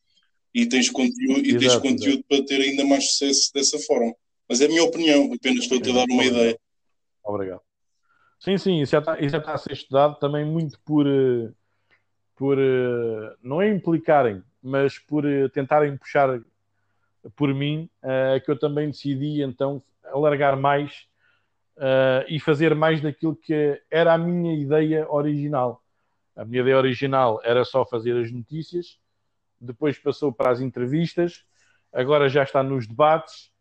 Speaker 2: e tens conteúdo, e exato, tens conteúdo para ter ainda mais sucesso dessa forma. Mas é a minha opinião, apenas estou-te a dar uma ideia.
Speaker 1: Obrigado. Sim, sim, isso já, está, isso já está a ser estudado também muito por, eh, por eh, não é implicarem, mas por tentarem puxar por mim, uh, que eu também decidi então alargar mais e fazer mais daquilo que era a minha ideia original. A minha ideia original era só fazer as notícias, depois passou para as entrevistas, agora já está nos debates,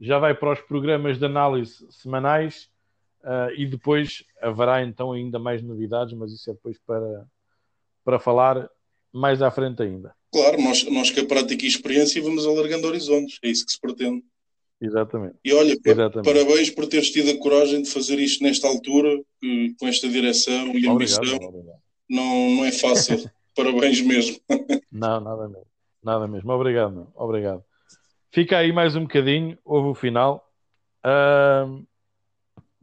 Speaker 1: já vai para os programas de análise semanais uh, e depois haverá então ainda mais novidades, mas isso é depois para, para falar mais à frente ainda.
Speaker 2: Claro, nós, nós que a prática e experiência vamos alargando horizontes, é isso que se pretende.
Speaker 1: Exatamente.
Speaker 2: E olha, Exatamente. parabéns por teres tido a coragem de fazer isto nesta altura, com esta direção e ambição. Obrigado. Não, não é fácil. parabéns mesmo.
Speaker 1: não, nada mesmo. Nada mesmo. Obrigado, meu. Obrigado. Fica aí mais um bocadinho, houve o final. Uh,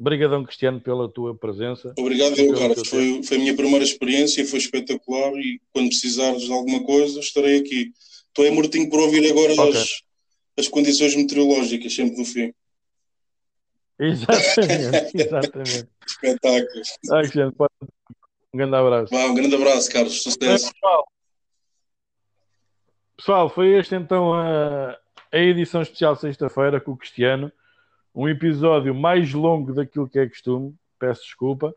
Speaker 1: Obrigadão, Cristiano, pela tua presença.
Speaker 2: Obrigado, eu, cara. Foi, foi a minha primeira experiência, foi espetacular e quando precisares de alguma coisa, estarei aqui. Estou aí mortinho por ouvir agora okay. as, as condições meteorológicas, sempre do fim.
Speaker 1: Exatamente, exatamente.
Speaker 2: Espetáculo.
Speaker 1: Ah, Cristiano, pode... um grande abraço.
Speaker 2: um grande abraço, Carlos. Sucesso.
Speaker 1: pessoal. pessoal, foi esta então a, a edição especial sexta-feira com o Cristiano um episódio mais longo daquilo que é costume, peço desculpa.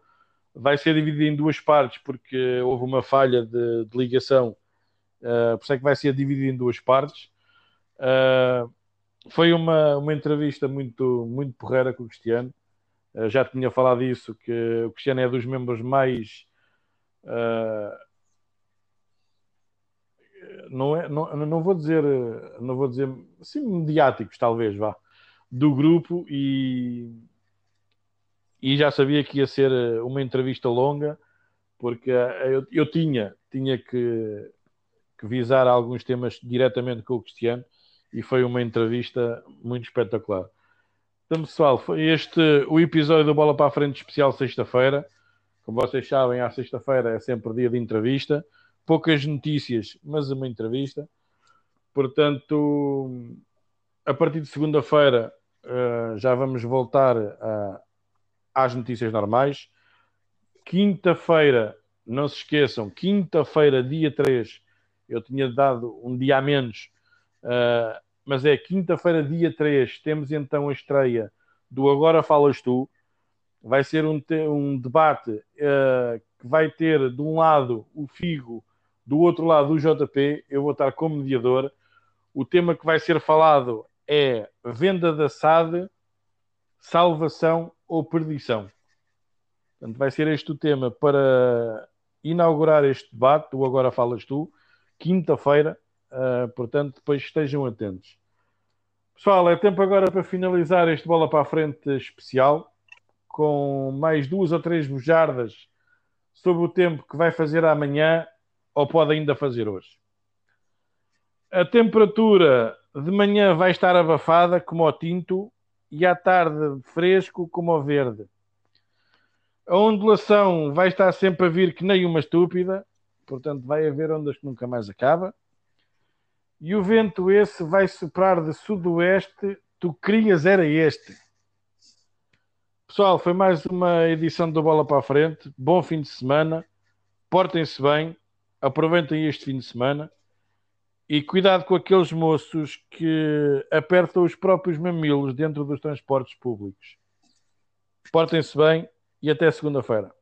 Speaker 1: Vai ser dividido em duas partes porque houve uma falha de, de ligação, uh, por isso é que vai ser dividido em duas partes. Uh, foi uma, uma entrevista muito, muito porreira com o Cristiano. Uh, já tinha falado isso, que o Cristiano é dos membros mais. Não, é, não, não vou dizer, não vou dizer, sim, mediáticos, talvez, vá do grupo e, e já sabia que ia ser eh, uma entrevista longa, porque eh, eu, eu tinha, tinha que, que visar alguns temas diretamente com o Cristiano e foi uma entrevista muito espetacular. Então, pessoal, foi este o episódio do Bola para a Frente especial sexta-feira. Como vocês sabem, à sexta-feira é sempre dia de entrevista. Poucas notícias, mas uma entrevista. Portanto, a partir de segunda-feira uh, já vamos voltar uh, às notícias normais. Quinta-feira, não se esqueçam, quinta-feira, dia 3, eu tinha dado um dia a menos, uh, mas é quinta-feira, dia 3, temos então a estreia do Agora Falas Tu. Vai ser um, um debate uh, que vai ter de um lado o Figo, do outro lado o JP. Eu vou estar como mediador. O tema que vai ser falado é venda da SAD, salvação ou perdição. Portanto, vai ser este o tema para inaugurar este debate. Tu agora falas tu, quinta-feira. Uh, portanto, depois estejam atentos. Pessoal, é tempo agora para finalizar este bola para a frente especial com mais duas ou três bujardas sobre o tempo que vai fazer amanhã ou pode ainda fazer hoje. A temperatura de manhã vai estar abafada como o tinto e à tarde fresco como o verde. A ondulação vai estar sempre a vir que nem uma estúpida, portanto vai haver ondas que nunca mais acaba. E o vento esse vai soprar de sudoeste, tu querias era este. Pessoal, foi mais uma edição do Bola para a Frente. Bom fim de semana. Portem-se bem. Aproveitem este fim de semana. E cuidado com aqueles moços que apertam os próprios mamilos dentro dos transportes públicos. Portem-se bem e até segunda-feira.